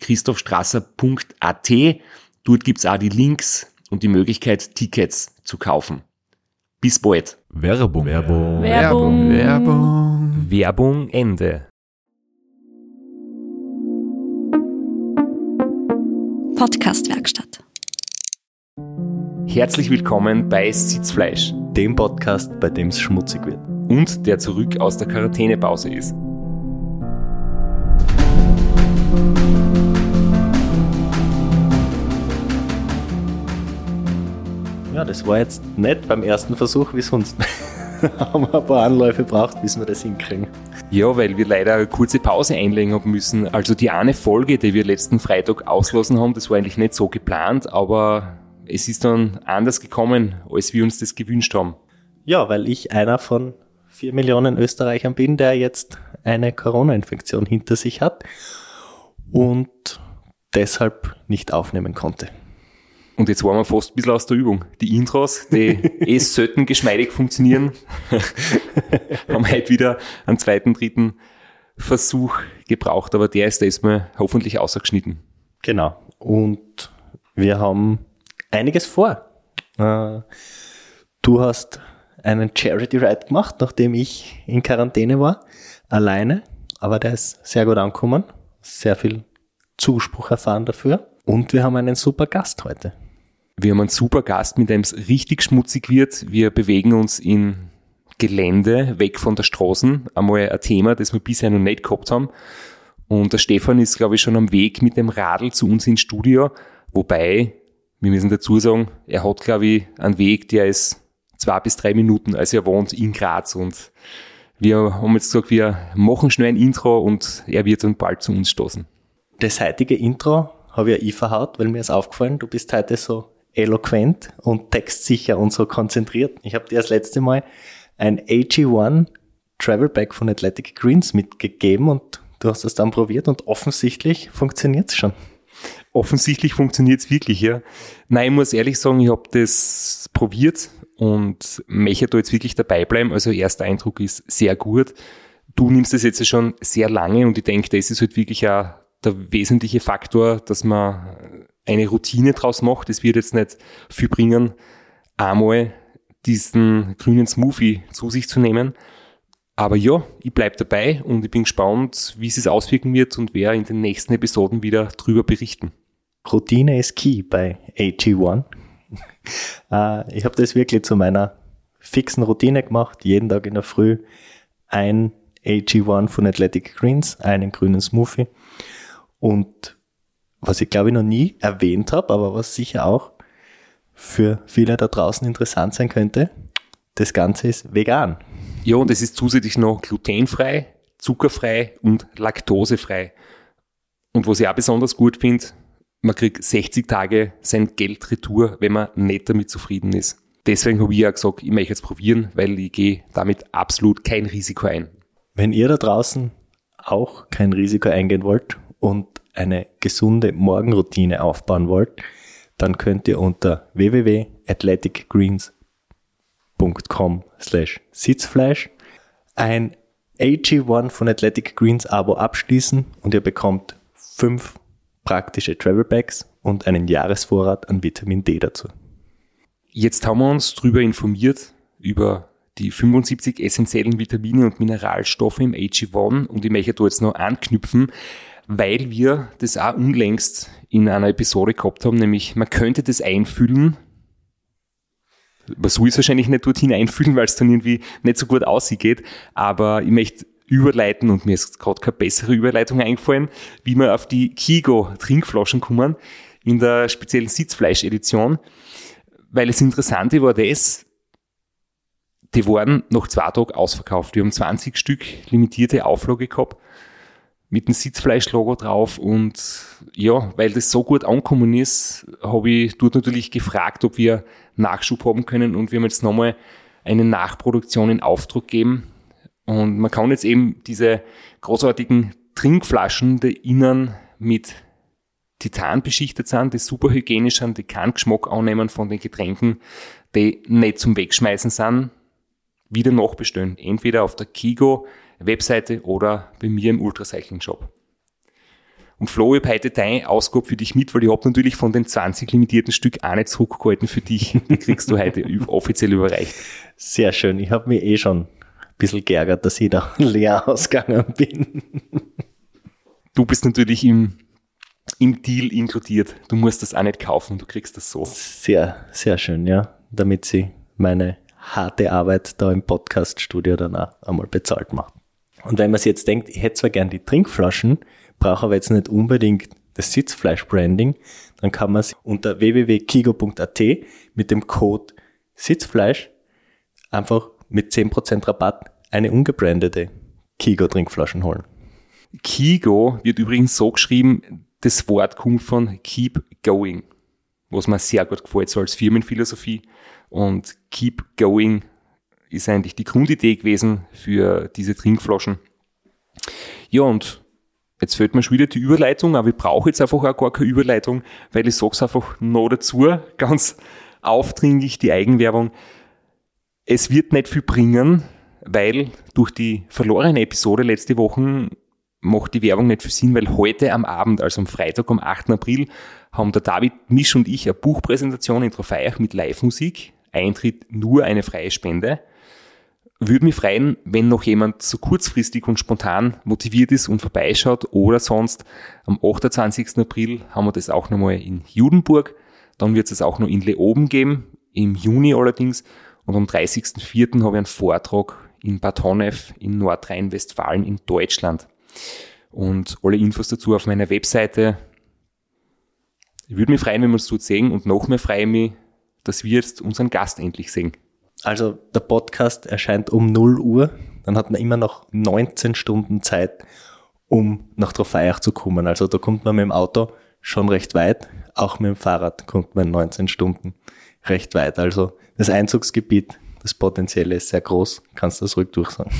www.christophstrasser.at. Dort gibt's auch die Links und die Möglichkeit, Tickets zu kaufen. Bis bald. Werbung. Werbung. Werbung. Werbung. Werbung Ende. Podcastwerkstatt. Herzlich willkommen bei Sitzfleisch dem Podcast, bei dem es schmutzig wird. und der zurück aus der Quarantänepause ist. Ja, das war jetzt nicht beim ersten Versuch wie sonst. Haben wir ein paar Anläufe braucht, bis wir das hinkriegen. Ja, weil wir leider eine kurze Pause einlegen haben müssen. Also die eine Folge, die wir letzten Freitag auslassen haben, das war eigentlich nicht so geplant, aber es ist dann anders gekommen, als wir uns das gewünscht haben. Ja, weil ich einer von vier Millionen Österreichern bin, der jetzt eine Corona-Infektion hinter sich hat und deshalb nicht aufnehmen konnte. Und jetzt waren wir fast ein bisschen aus der Übung. Die Intros, die eh selten geschmeidig funktionieren, haben heute wieder einen zweiten, dritten Versuch gebraucht, aber der ist diesmal hoffentlich ausgeschnitten. Genau. Und wir haben einiges vor. Äh, Du hast einen Charity Ride gemacht, nachdem ich in Quarantäne war, alleine, aber der ist sehr gut angekommen, sehr viel Zuspruch erfahren dafür. Und wir haben einen super Gast heute. Wir haben einen super Gast, mit dem es richtig schmutzig wird. Wir bewegen uns in Gelände, weg von der Straßen. Einmal ein Thema, das wir bisher noch nicht gehabt haben. Und der Stefan ist, glaube ich, schon am Weg mit dem Radl zu uns ins Studio. Wobei, wir müssen dazu sagen, er hat, glaube ich, einen Weg, der ist zwei bis drei Minuten, also er wohnt in Graz. Und wir haben jetzt gesagt, wir machen schnell ein Intro und er wird dann bald zu uns stoßen. Das heutige Intro habe ja ich verhaut, weil mir ist aufgefallen, du bist heute so eloquent und textsicher und so konzentriert. Ich habe dir das letzte Mal ein AG1 Travel Bag von Athletic Greens mitgegeben und du hast es dann probiert und offensichtlich funktioniert es schon. Offensichtlich funktioniert es wirklich, ja. Nein, ich muss ehrlich sagen, ich habe das probiert und möchte da jetzt wirklich dabei bleiben. Also erster Eindruck ist sehr gut. Du nimmst das jetzt schon sehr lange und ich denke, das ist halt wirklich auch der wesentliche Faktor, dass man eine Routine draus macht. Es wird jetzt nicht viel bringen, einmal diesen grünen Smoothie zu sich zu nehmen. Aber ja, ich bleib dabei und ich bin gespannt, wie es auswirken wird und wer in den nächsten Episoden wieder drüber berichten. Routine ist key bei AG1. Äh, ich habe das wirklich zu meiner fixen Routine gemacht. Jeden Tag in der Früh ein AG1 von Athletic Greens, einen grünen Smoothie. Und was ich glaube ich noch nie erwähnt habe, aber was sicher auch für viele da draußen interessant sein könnte, das Ganze ist vegan. Ja, und es ist zusätzlich noch glutenfrei, zuckerfrei und laktosefrei. Und was ich auch besonders gut finde, man kriegt 60 Tage sein Geld retour, wenn man nicht damit zufrieden ist. Deswegen habe ich ja gesagt, ich möchte jetzt probieren, weil ich gehe damit absolut kein Risiko ein. Wenn ihr da draußen auch kein Risiko eingehen wollt und eine gesunde Morgenroutine aufbauen wollt, dann könnt ihr unter www.athleticgreens.com slash Sitzfleisch ein AG1 von Athletic Greens Abo abschließen und ihr bekommt fünf praktische Travel Bags und einen Jahresvorrat an Vitamin D dazu. Jetzt haben wir uns darüber informiert, über die 75 essentiellen Vitamine und Mineralstoffe im AG1 und ich möchte da jetzt noch anknüpfen, weil wir das auch unlängst in einer Episode gehabt haben, nämlich man könnte das einfüllen. Man soll es wahrscheinlich nicht dorthin einfüllen, weil es dann irgendwie nicht so gut aussieht, aber ich möchte überleiten und mir ist gerade keine bessere Überleitung eingefallen, wie wir auf die Kigo Trinkflaschen kommen in der speziellen Sitzfleisch-Edition, weil das Interessante war das, die waren nach zwei Tagen ausverkauft. Wir haben 20 Stück limitierte Auflage gehabt mit dem Sitzfleisch-Logo drauf und ja, weil das so gut angekommen ist, habe ich dort natürlich gefragt, ob wir Nachschub haben können und wir haben jetzt nochmal eine Nachproduktion in Auftrag gegeben und man kann jetzt eben diese großartigen Trinkflaschen, die innen mit Titan beschichtet sind, die super hygienisch sind, die keinen Geschmack annehmen von den Getränken, die nicht zum Wegschmeißen sind, wieder nachbestellen. Entweder auf der Kigo Webseite oder bei mir im Ultracycling Shop. Und Flo, ich habe heute deine Ausgabe für dich mit, weil ich habe natürlich von den 20 limitierten Stück auch nicht zurückgehalten für dich. Die kriegst du heute offiziell überreicht. Sehr schön. Ich habe mich eh schon ein bisschen geärgert, dass ich da leer ausgegangen bin. Du bist natürlich im, im Deal inkludiert. Du musst das auch nicht kaufen, du kriegst das so. Sehr, sehr schön, ja. Damit sie meine harte Arbeit da im Podcast-Studio dann auch einmal bezahlt macht. Und wenn man sich jetzt denkt, ich hätte zwar gern die Trinkflaschen, brauche aber jetzt nicht unbedingt das Sitzfleisch-Branding, dann kann man sich unter www.kigo.at mit dem Code Sitzfleisch einfach mit 10% Rabatt eine ungebrandete Kigo-Trinkflaschen holen. Kigo wird übrigens so geschrieben, das Wort kommt von Keep Going, was mir sehr gut gefällt, so als Firmenphilosophie. Und Keep Going ist eigentlich die Grundidee gewesen für diese Trinkflaschen. Ja, und jetzt fällt mir schon wieder die Überleitung, aber ich brauche jetzt einfach auch gar keine Überleitung, weil ich sage es einfach noch dazu, ganz aufdringlich die Eigenwerbung. Es wird nicht viel bringen, weil durch die verlorene Episode letzte Woche macht die Werbung nicht viel Sinn, weil heute am Abend, also am Freitag, am 8. April, haben der David Misch und ich eine Buchpräsentation in Trofeiach mit Live-Musik. Eintritt nur eine freie Spende. Würde mich freuen, wenn noch jemand so kurzfristig und spontan motiviert ist und vorbeischaut oder sonst am 28. April haben wir das auch nochmal in Judenburg. Dann wird es auch noch in Leoben geben, im Juni allerdings. Und am 30.04. habe ich einen Vortrag in Bad Honnef in Nordrhein-Westfalen in Deutschland. Und alle Infos dazu auf meiner Webseite. Ich würde mich freuen, wenn wir uns dort sehen und noch mehr freue ich mich, dass wir jetzt unseren Gast endlich sehen. Also der Podcast erscheint um 0 Uhr, dann hat man immer noch 19 Stunden Zeit, um nach Trofeiach zu kommen. Also da kommt man mit dem Auto schon recht weit, auch mit dem Fahrrad kommt man in 19 Stunden recht weit. Also das Einzugsgebiet, das Potenzielle ist sehr groß, kannst du das ruhig durchsagen.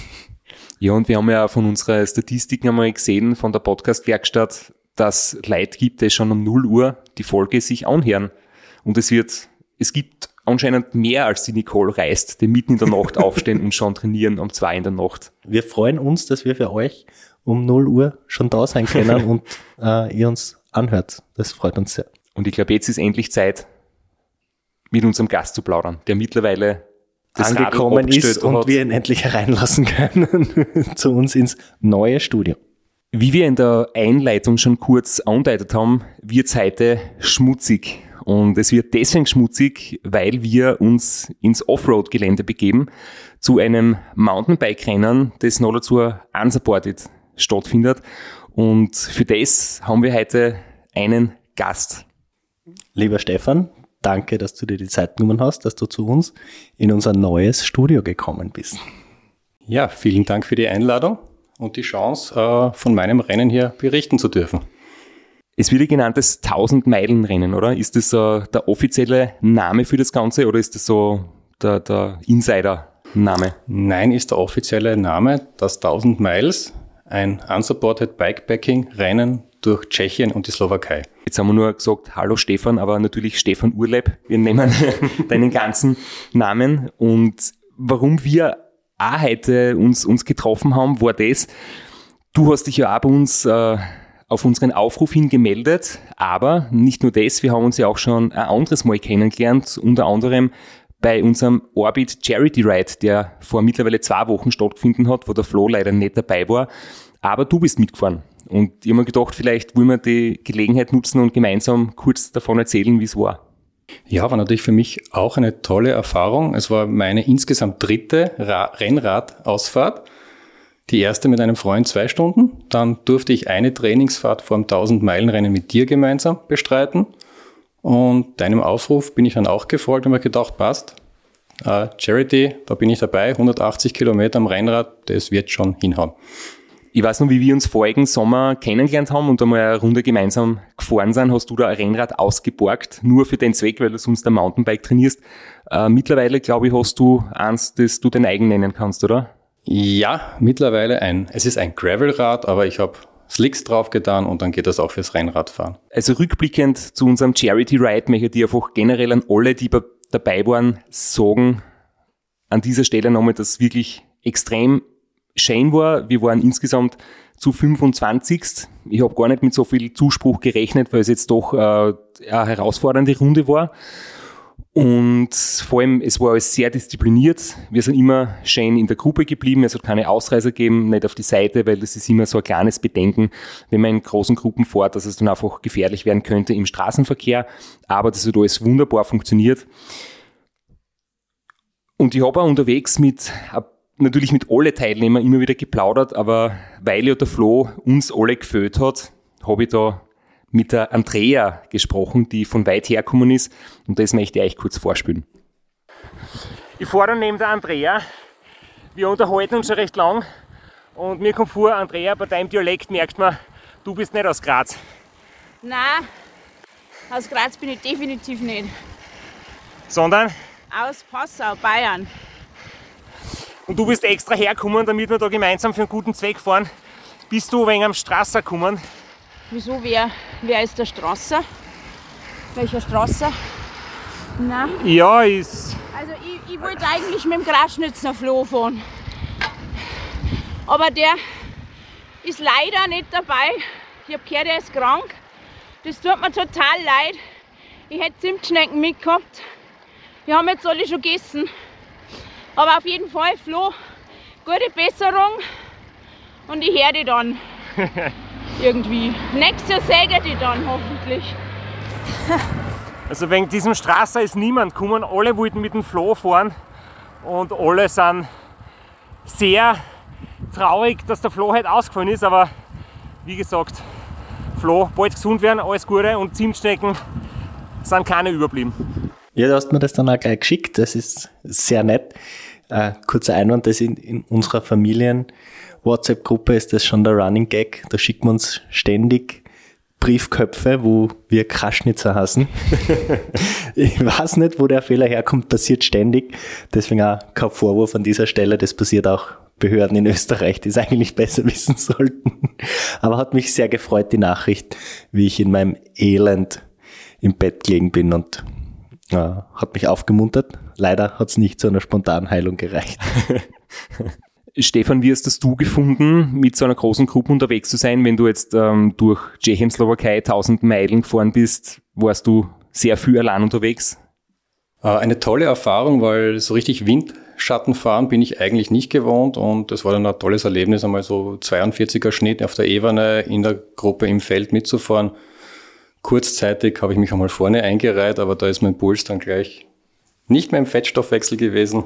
Ja, und wir haben ja von unserer Statistiken einmal gesehen von der Podcast-Werkstatt, dass Leute gibt, die schon um 0 Uhr die Folge sich anhören. Und es wird, es gibt anscheinend mehr als die Nicole reist, die mitten in der Nacht aufstehen und schon trainieren um zwei in der Nacht. Wir freuen uns, dass wir für euch um 0 Uhr schon da sein können und äh, ihr uns anhört. Das freut uns sehr. Und ich glaube, jetzt ist endlich Zeit, mit unserem Gast zu plaudern, der mittlerweile das angekommen ist und hat. wir ihn endlich hereinlassen können zu uns ins neue Studio. Wie wir in der Einleitung schon kurz andeutet haben, wird es heute schmutzig. Und es wird deswegen schmutzig, weil wir uns ins Offroad-Gelände begeben, zu einem Mountainbike-Rennen, das noch dazu unsupported stattfindet. Und für das haben wir heute einen Gast. Lieber Stefan, danke, dass du dir die Zeit genommen hast, dass du zu uns in unser neues Studio gekommen bist. Ja, vielen Dank für die Einladung und die Chance, äh, von meinem Rennen hier berichten zu dürfen. Es wird ja genannt das 1000-Meilen-Rennen, oder? Ist das uh, der offizielle Name für das Ganze oder ist das so der, der Insider-Name? Nein, ist der offizielle Name das 1000 Miles, ein unsupported Bikepacking-Rennen durch Tschechien und die Slowakei. Jetzt haben wir nur gesagt, hallo Stefan, aber natürlich Stefan Urleib. Wir nehmen deinen ganzen Namen. Und warum wir auch heute uns, uns getroffen haben, war das, du hast dich ja auch bei uns äh, auf unseren Aufruf hin gemeldet, aber nicht nur das, wir haben uns ja auch schon ein anderes Mal kennengelernt, unter anderem bei unserem Orbit Charity Ride, der vor mittlerweile zwei Wochen stattgefunden hat, wo der Flo leider nicht dabei war, aber du bist mitgefahren. Und ich habe mir gedacht, vielleicht wollen wir die Gelegenheit nutzen und gemeinsam kurz davon erzählen, wie es war. Ja, war natürlich für mich auch eine tolle Erfahrung. Es war meine insgesamt dritte Ra Rennradausfahrt. Die erste mit einem Freund zwei Stunden. Dann durfte ich eine Trainingsfahrt vor dem 1000-Meilen-Rennen mit dir gemeinsam bestreiten. Und deinem Aufruf bin ich dann auch gefolgt und mir gedacht, passt. Uh, Charity, da bin ich dabei, 180 Kilometer am Rennrad, das wird schon hinhauen. Ich weiß noch, wie wir uns vorigen Sommer kennengelernt haben und einmal eine Runde gemeinsam gefahren sind, hast du da ein Rennrad ausgeborgt, nur für den Zweck, weil du sonst ein Mountainbike trainierst. Äh, mittlerweile, glaube ich, hast du eins, das du dein eigen nennen kannst, oder? Ja, mittlerweile ein. Es ist ein Gravelrad, aber ich habe Slicks drauf getan und dann geht das auch fürs Rennradfahren. Also rückblickend zu unserem Charity Ride möchte ich einfach generell an alle, die dabei waren, sagen, an dieser Stelle nochmal, dass wirklich extrem schön war. Wir waren insgesamt zu 25. Ich habe gar nicht mit so viel Zuspruch gerechnet, weil es jetzt doch äh, eine herausfordernde Runde war. Und vor allem, es war alles sehr diszipliniert. Wir sind immer schön in der Gruppe geblieben. Es hat keine Ausreißer gegeben, nicht auf die Seite, weil das ist immer so ein kleines Bedenken, wenn man in großen Gruppen fährt, dass es dann einfach gefährlich werden könnte im Straßenverkehr. Aber das hat alles wunderbar funktioniert. Und ich habe auch unterwegs mit, natürlich mit alle Teilnehmern immer wieder geplaudert, aber weil ja der Flo uns alle gefällt hat, habe ich da mit der Andrea gesprochen, die von weit herkommen ist. Und das möchte ich euch kurz vorspielen. Ich fahre dann neben der Andrea. Wir unterhalten uns schon recht lang. Und mir kommt vor, Andrea, bei deinem Dialekt merkt man, du bist nicht aus Graz. Nein, aus Graz bin ich definitiv nicht. Sondern? Aus Passau, Bayern. Und du bist extra hergekommen, damit wir da gemeinsam für einen guten Zweck fahren. Bist du wegen am Strasser gekommen? Wieso? Wer, wer ist der Strasser? Welcher Strasser? Na? Ja, ist. Also ich, ich wollte eigentlich mit dem Graschnitzner Floh fahren. Aber der ist leider nicht dabei. Ich habe gehört, er ist krank. Das tut mir total leid. Ich hätte Zimtschnecken mitgehabt. Wir haben jetzt alle schon gegessen. Aber auf jeden Fall, Flo, gute Besserung. Und ich höre dich dann. irgendwie. Nächstes Jahr säge die dann hoffentlich. Also wegen diesem Strasser ist niemand gekommen. Alle wollten mit dem Flo fahren und alle sind sehr traurig, dass der Flo heute ausgefallen ist. Aber wie gesagt, Flo, bald gesund werden, alles Gute und Zimtschnecken sind keine überblieben. Ja, du hast mir das dann auch gleich geschickt. Das ist sehr nett. Äh, kurzer Einwand, das in, in unserer Familien WhatsApp-Gruppe ist das schon der Running Gag. Da schicken wir uns ständig Briefköpfe, wo wir Kraschnitzer hassen. ich weiß nicht, wo der Fehler herkommt, passiert ständig. Deswegen auch kein Vorwurf an dieser Stelle. Das passiert auch Behörden in Österreich, die es eigentlich besser wissen sollten. Aber hat mich sehr gefreut, die Nachricht, wie ich in meinem Elend im Bett gelegen bin und äh, hat mich aufgemuntert. Leider hat es nicht zu einer spontanen Heilung gereicht. Stefan, wie hast das du gefunden, mit so einer großen Gruppe unterwegs zu sein, wenn du jetzt ähm, durch Tschechien, Slowakei 1000 Meilen gefahren bist? Warst du sehr viel allein unterwegs? Äh, eine tolle Erfahrung, weil so richtig Windschatten fahren bin ich eigentlich nicht gewohnt und es war dann ein tolles Erlebnis, einmal so 42er Schnitt auf der Ebene in der Gruppe im Feld mitzufahren. Kurzzeitig habe ich mich einmal vorne eingereiht, aber da ist mein Puls dann gleich nicht mehr im Fettstoffwechsel gewesen.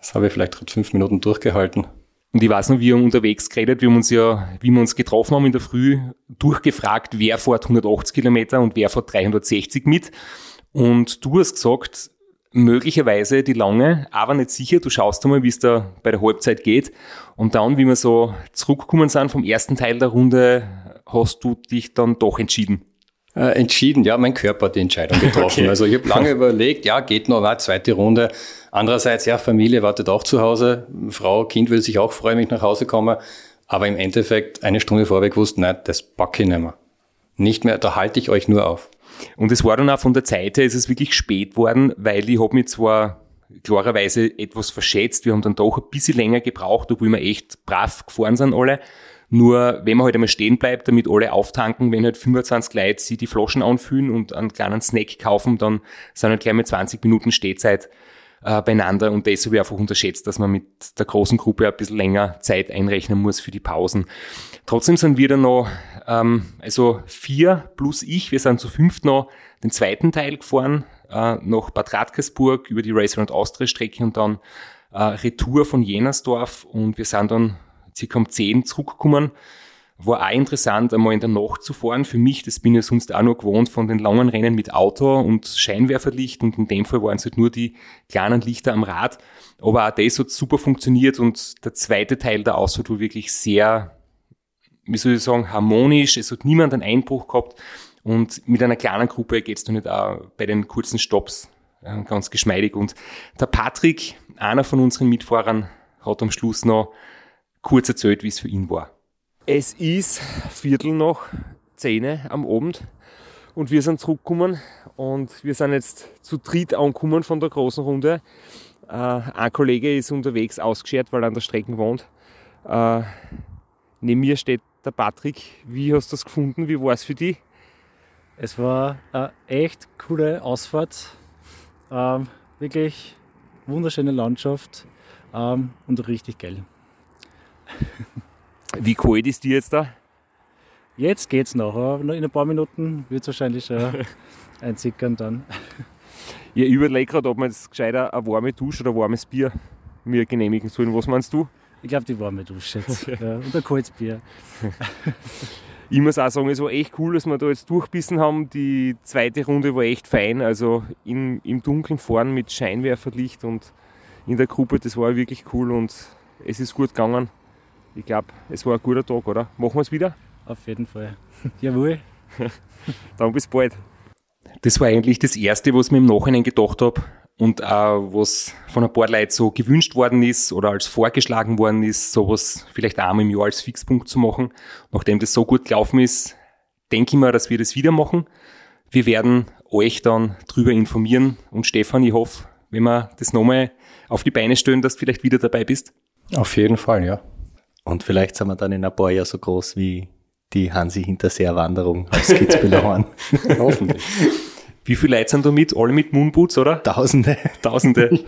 Das habe ich vielleicht gerade fünf Minuten durchgehalten. Und ich weiß noch, wir haben unterwegs geredet, wir haben uns ja, wie wir uns getroffen haben in der Früh, durchgefragt, wer fährt 180 Kilometer und wer fährt 360 mit. Und du hast gesagt, möglicherweise die lange, aber nicht sicher. Du schaust einmal, wie es da bei der Halbzeit geht. Und dann, wie wir so zurückgekommen sind vom ersten Teil der Runde, hast du dich dann doch entschieden. Äh, entschieden, ja, mein Körper hat die Entscheidung getroffen. Okay. Also ich habe lange überlegt, ja, geht noch eine zweite Runde. Andererseits, ja, Familie wartet auch zu Hause. Frau, Kind will sich auch freuen, wenn ich nach Hause komme. Aber im Endeffekt eine Stunde vorweg gewusst, nein, das packe ich nicht mehr. Nicht mehr, da halte ich euch nur auf. Und es war dann auch von der Zeit her, ist es wirklich spät worden, weil ich habe mich zwar klarerweise etwas verschätzt, wir haben dann doch ein bisschen länger gebraucht, obwohl wir echt brav gefahren sind alle. Nur wenn man halt einmal stehen bleibt, damit alle auftanken, wenn halt 25 Leute sie die Flaschen anfüllen und einen kleinen Snack kaufen, dann sind halt gleich mit 20 Minuten Stehzeit äh, beieinander und das habe ich einfach unterschätzt, dass man mit der großen Gruppe ein bisschen länger Zeit einrechnen muss für die Pausen. Trotzdem sind wir dann noch, ähm, also vier plus ich, wir sind zu fünft noch den zweiten Teil gefahren, äh, nach Bad Radkersburg über die Racer und Austria Strecke und dann äh, Retour von Jenersdorf und wir sind dann circa um 10 zurückgekommen. War auch interessant, einmal in der Nacht zu fahren. Für mich, das bin ich sonst auch noch gewohnt von den langen Rennen mit Auto und Scheinwerferlicht und in dem Fall waren es halt nur die kleinen Lichter am Rad. Aber auch das hat super funktioniert und der zweite Teil der Ausfahrt war wirklich sehr, wie soll ich sagen, harmonisch. Es hat niemand einen Einbruch gehabt und mit einer kleinen Gruppe geht es dann nicht auch bei den kurzen Stops äh, ganz geschmeidig. Und der Patrick, einer von unseren Mitfahrern, hat am Schluss noch kurz erzählt, wie es für ihn war. Es ist Viertel nach zehn am Abend und wir sind zurückgekommen und wir sind jetzt zu dritt angekommen von der großen Runde. Äh, ein Kollege ist unterwegs ausgeschert, weil er an der Strecke wohnt. Äh, neben mir steht der Patrick. Wie hast du das gefunden? Wie war es für dich? Es war eine echt coole Ausfahrt. Ähm, wirklich wunderschöne Landschaft ähm, und richtig geil. Wie kalt ist die jetzt da? Jetzt geht's noch, in ein paar Minuten wird es wahrscheinlich schon einsickern dann. Ich überlege gerade, ob man jetzt gescheiter eine warme Dusche oder ein warmes Bier mir genehmigen sollen. Was meinst du? Ich glaube, die warme Dusche jetzt. Ja, und ein kaltes Bier. Ich muss auch sagen, es war echt cool, dass wir da jetzt durchbissen haben. Die zweite Runde war echt fein. Also im, im Dunkeln fahren mit Scheinwerferlicht und in der Gruppe, das war wirklich cool und es ist gut gegangen. Ich glaube, es war ein guter Tag, oder? Machen wir es wieder? Auf jeden Fall. Jawohl. Dann bis bald. Das war eigentlich das Erste, was ich mir im Nachhinein gedacht habe und auch was von ein paar Leuten so gewünscht worden ist oder als vorgeschlagen worden ist, sowas vielleicht einmal im Jahr als Fixpunkt zu machen. Nachdem das so gut gelaufen ist, denke ich mir, dass wir das wieder machen. Wir werden euch dann drüber informieren und Stefan, ich hoffe, wenn wir das nochmal auf die Beine stellen, dass du vielleicht wieder dabei bist. Auf jeden Fall, ja. Und vielleicht sind wir dann in ein paar Jahren so groß wie die Hansi Hinterseer-Wanderung aus Kitzbühel Hoffentlich. Wie viele Leute sind da mit? Alle mit Moonboots, oder? Tausende. Tausende.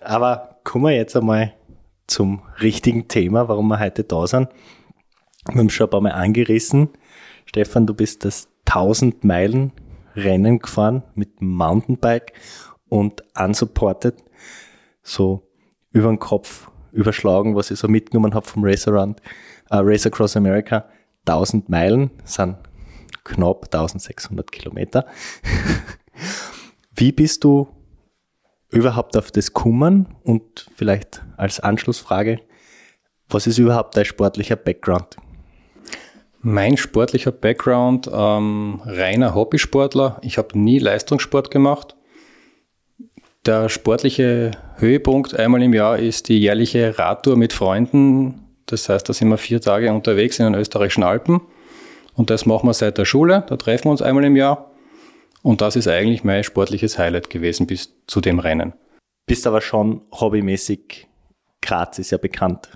Aber kommen wir jetzt einmal zum richtigen Thema, warum wir heute da sind. Wir haben schon ein paar Mal angerissen. Stefan, du bist das 1000 Meilen Rennen gefahren mit Mountainbike und unsupported so über den Kopf überschlagen, was ich so mitgenommen habe vom Race Around, äh, Race Across America. 1000 Meilen sind knapp 1600 Kilometer. Wie bist du überhaupt auf das kommen? Und vielleicht als Anschlussfrage, was ist überhaupt dein sportlicher Background? Mein sportlicher Background, ähm, reiner Hobbysportler. Ich habe nie Leistungssport gemacht. Der sportliche Höhepunkt einmal im Jahr ist die jährliche Radtour mit Freunden. Das heißt, da sind wir vier Tage unterwegs in den österreichischen Alpen. Und das machen wir seit der Schule. Da treffen wir uns einmal im Jahr. Und das ist eigentlich mein sportliches Highlight gewesen bis zu dem Rennen. Bist aber schon hobbymäßig, Graz ist ja bekannt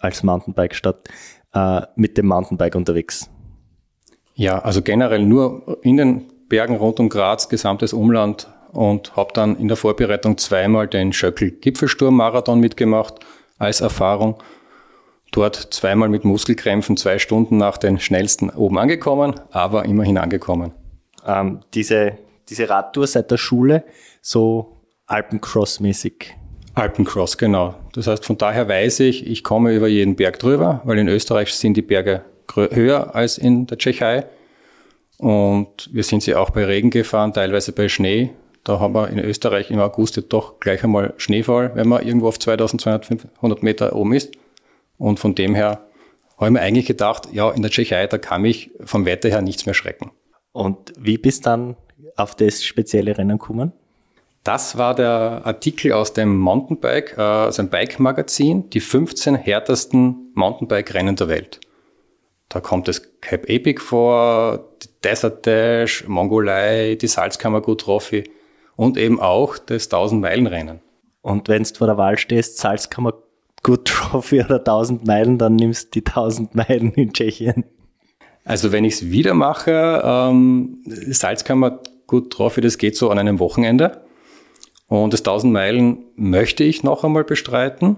als Mountainbike-Stadt, äh, mit dem Mountainbike unterwegs. Ja, also generell nur in den Bergen rund um Graz, gesamtes Umland und habe dann in der Vorbereitung zweimal den Schöckel-Gipfelsturm-Marathon mitgemacht als Erfahrung. Dort zweimal mit Muskelkrämpfen zwei Stunden nach den schnellsten oben angekommen, aber immerhin angekommen. Ähm, diese, diese Radtour seit der Schule, so Alpencross-mäßig. Alpencross, genau. Das heißt, von daher weiß ich, ich komme über jeden Berg drüber, weil in Österreich sind die Berge höher als in der Tschechei. Und wir sind sie auch bei Regen gefahren, teilweise bei Schnee. Da haben wir in Österreich im August doch gleich einmal Schneefall, wenn man irgendwo auf 2200 Meter oben ist. Und von dem her habe ich mir eigentlich gedacht, ja, in der Tschechei, da kann mich vom Wetter her nichts mehr schrecken. Und wie bist dann auf das spezielle Rennen gekommen? Das war der Artikel aus dem Mountainbike, äh, also ein Bike-Magazin, die 15 härtesten Mountainbike-Rennen der Welt. Da kommt das Cape Epic vor, die Desert Dash, Mongolei, die Salzkammergut Trophy und eben auch das 1000-Meilen-Rennen. Und wenn du vor der Wahl stehst, Salzkammergut Trophy oder 1000 Meilen, dann nimmst du die 1000 Meilen in Tschechien. Also wenn ich es wieder mache, ähm, Salzkammergut Trophy, das geht so an einem Wochenende. Und das 1000 Meilen möchte ich noch einmal bestreiten,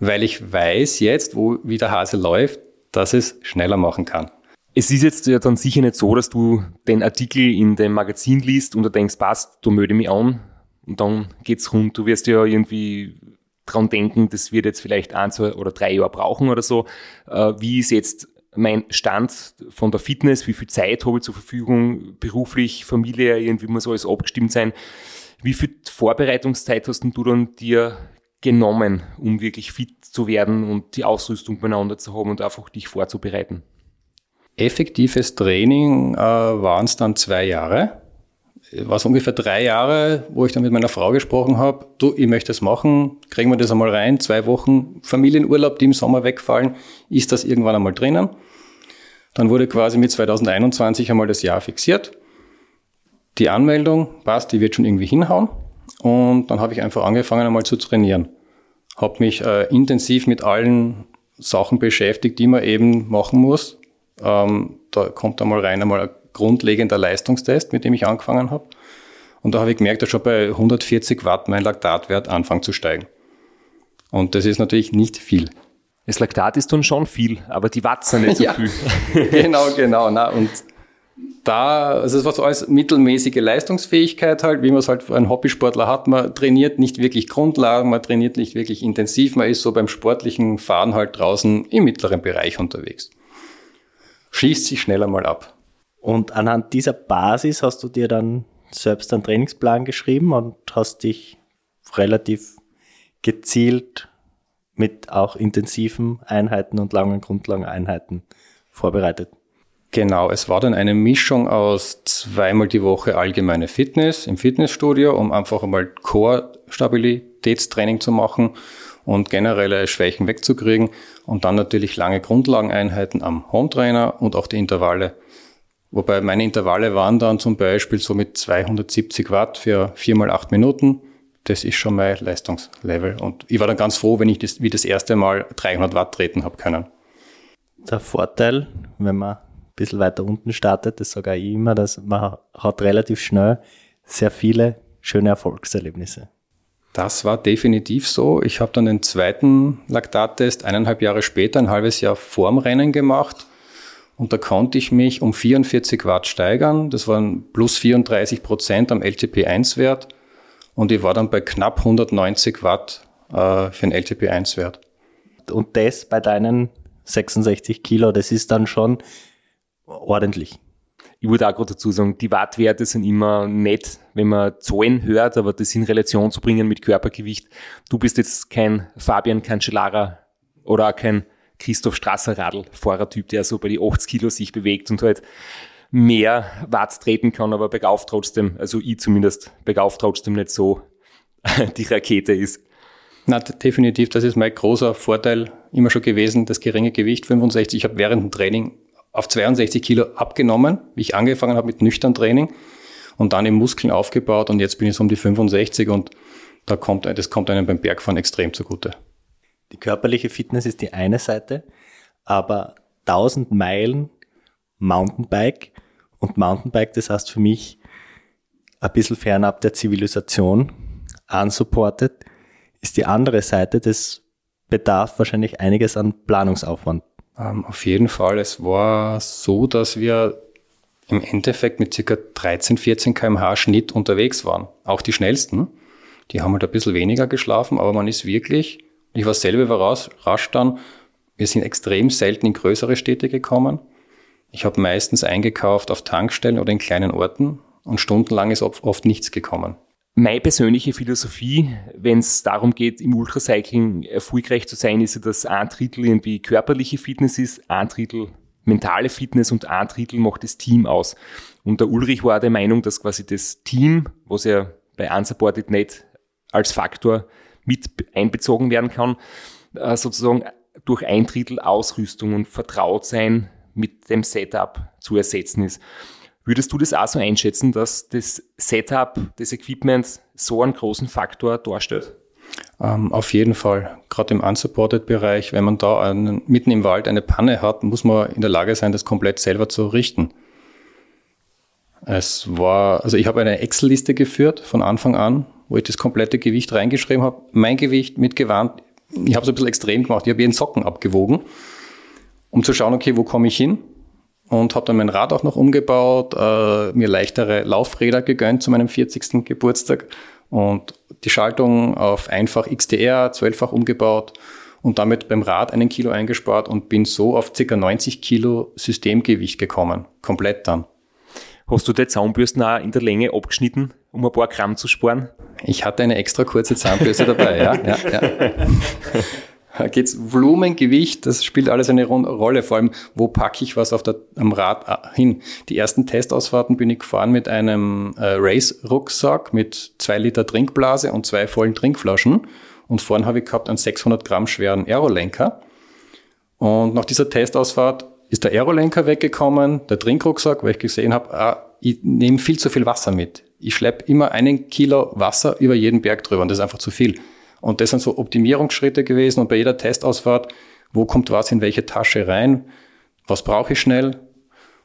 weil ich weiß jetzt, wo wie der Hase läuft, dass es schneller machen kann. Es ist jetzt ja dann sicher nicht so, dass du den Artikel in dem Magazin liest und du denkst, passt, du melde mich an und dann geht's rund. Du wirst ja irgendwie dran denken, das wird jetzt vielleicht ein, zwei oder drei Jahre brauchen oder so. Äh, wie ist jetzt mein Stand von der Fitness? Wie viel Zeit habe ich zur Verfügung? Beruflich, Familie, irgendwie muss alles abgestimmt sein. Wie viel Vorbereitungszeit hast denn du dann dir genommen, um wirklich fit zu werden und die Ausrüstung beieinander zu haben und einfach dich vorzubereiten? Effektives Training äh, waren es dann zwei Jahre. War es ungefähr drei Jahre, wo ich dann mit meiner Frau gesprochen habe, du, ich möchte das machen, kriegen wir das einmal rein, zwei Wochen Familienurlaub, die im Sommer wegfallen, ist das irgendwann einmal drinnen. Dann wurde quasi mit 2021 einmal das Jahr fixiert. Die Anmeldung passt, die wird schon irgendwie hinhauen. Und dann habe ich einfach angefangen einmal zu trainieren. Habe mich äh, intensiv mit allen Sachen beschäftigt, die man eben machen muss, ähm, da kommt einmal rein einmal ein grundlegender Leistungstest, mit dem ich angefangen habe. Und da habe ich gemerkt, dass schon bei 140 Watt mein Laktatwert anfängt zu steigen. Und das ist natürlich nicht viel. Das Laktat ist dann schon viel, aber die Watt sind nicht so Ja. viel. genau, genau. Na, und da, also es war so als mittelmäßige Leistungsfähigkeit halt, wie man es halt für einen Hobbysportler hat. Man trainiert nicht wirklich Grundlagen, man trainiert nicht wirklich intensiv, man ist so beim sportlichen Fahren halt draußen im mittleren Bereich unterwegs. Schießt sich schneller mal ab. Und anhand dieser Basis hast du dir dann selbst einen Trainingsplan geschrieben und hast dich relativ gezielt mit auch intensiven Einheiten und langen Grundlageneinheiten vorbereitet. Genau, es war dann eine Mischung aus zweimal die Woche allgemeine Fitness im Fitnessstudio, um einfach einmal Core-Stabilitätstraining zu machen und generelle Schwächen wegzukriegen und dann natürlich lange Grundlageneinheiten am Hometrainer und auch die Intervalle. Wobei meine Intervalle waren dann zum Beispiel so mit 270 Watt für viermal acht Minuten. Das ist schon mein Leistungslevel. Und ich war dann ganz froh, wenn ich das, wie das erste Mal 300 Watt treten habe können. Der Vorteil, wenn man ein bisschen weiter unten startet, das sage ich immer, dass man hat relativ schnell sehr viele schöne Erfolgserlebnisse. Das war definitiv so. Ich habe dann den zweiten Laktattest eineinhalb Jahre später, ein halbes Jahr vorm Rennen gemacht. Und da konnte ich mich um 44 Watt steigern. Das waren plus 34 Prozent am LTP1-Wert. Und ich war dann bei knapp 190 Watt äh, für den LTP1-Wert. Und das bei deinen 66 Kilo, das ist dann schon ordentlich. Ich würde auch gerade dazu sagen, die Wattwerte sind immer nett, wenn man Zahlen hört, aber das in Relation zu bringen mit Körpergewicht. Du bist jetzt kein Fabian Cancellara oder auch kein Christoph Strasser Radlfahrertyp, der so bei die 80 Kilo sich bewegt und halt mehr Watt treten kann, aber bergauf trotzdem, also ich zumindest, bergauf trotzdem nicht so die Rakete ist. Na, definitiv, das ist mein großer Vorteil immer schon gewesen, das geringe Gewicht 65. Ich habe während dem Training auf 62 Kilo abgenommen, wie ich angefangen habe mit nüchtern Training und dann eben Muskeln aufgebaut und jetzt bin ich so um die 65 und da kommt, das kommt einem beim Bergfahren extrem zugute. Die körperliche Fitness ist die eine Seite, aber 1000 Meilen Mountainbike und Mountainbike, das heißt für mich ein bisschen fernab der Zivilisation, unsupported, ist die andere Seite, das bedarf wahrscheinlich einiges an Planungsaufwand. Ähm, auf jeden Fall, es war so, dass wir im Endeffekt mit circa 13, 14 kmh Schnitt unterwegs waren. Auch die schnellsten. Die haben halt ein bisschen weniger geschlafen, aber man ist wirklich, ich war selber überrascht dann, wir sind extrem selten in größere Städte gekommen. Ich habe meistens eingekauft auf Tankstellen oder in kleinen Orten und stundenlang ist oft oft nichts gekommen. Meine persönliche Philosophie, wenn es darum geht, im Ultracycling erfolgreich zu sein, ist ja, dass ein Drittel irgendwie körperliche Fitness ist, ein Drittel mentale Fitness und ein Drittel macht das Team aus. Und der Ulrich war der Meinung, dass quasi das Team, was ja bei Unsupported nicht als Faktor mit einbezogen werden kann, äh, sozusagen durch ein Drittel Ausrüstung und Vertrautsein mit dem Setup zu ersetzen ist. Würdest du das auch so einschätzen, dass das Setup, das Equipment so einen großen Faktor darstellt? Ähm, auf jeden Fall. Gerade im Unsupported-Bereich, wenn man da einen, mitten im Wald eine Panne hat, muss man in der Lage sein, das komplett selber zu richten. Es war, also ich habe eine Excel-Liste geführt von Anfang an wo ich das komplette Gewicht reingeschrieben habe. Mein Gewicht mit Gewand. Ich habe es ein bisschen extrem gemacht. Ich habe jeden Socken abgewogen, um zu schauen, okay, wo komme ich hin? Und habe dann mein Rad auch noch umgebaut, äh, mir leichtere Laufräder gegönnt zu meinem 40. Geburtstag und die Schaltung auf einfach XDR, 12-fach umgebaut und damit beim Rad einen Kilo eingespart und bin so auf ca. 90 Kilo Systemgewicht gekommen. Komplett dann. Hast du die Zahnbürsten auch in der Länge abgeschnitten, um ein paar Gramm zu sparen? Ich hatte eine extra kurze Zahnbürste dabei, ja. ja, ja. Da geht's Volumen, Gewicht, das spielt alles eine Rolle. Vor allem, wo packe ich was auf der, am Rad äh, hin? Die ersten Testausfahrten bin ich gefahren mit einem äh, Race-Rucksack mit zwei Liter Trinkblase und zwei vollen Trinkflaschen. Und vorne habe ich gehabt einen 600 Gramm schweren Aerolenker. Und nach dieser Testausfahrt ist der Aerolenker weggekommen, der Trinkrucksack, weil ich gesehen habe, ah, ich nehme viel zu viel Wasser mit. Ich schleppe immer einen Kilo Wasser über jeden Berg drüber und das ist einfach zu viel. Und das sind so Optimierungsschritte gewesen und bei jeder Testausfahrt, wo kommt was in welche Tasche rein, was brauche ich schnell.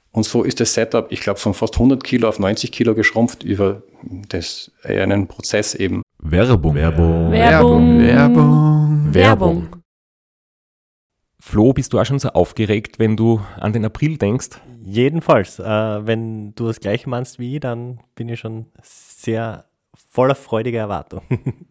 Und so ist das Setup, ich glaube, von fast 100 Kilo auf 90 Kilo geschrumpft über das, einen Prozess eben. Werbung. Werbung. Werbung. Werbung. Werbung. Flo, bist du auch schon so aufgeregt, wenn du an den April denkst? Jedenfalls, äh, wenn du das gleiche meinst wie ich, dann bin ich schon sehr voller freudiger Erwartung.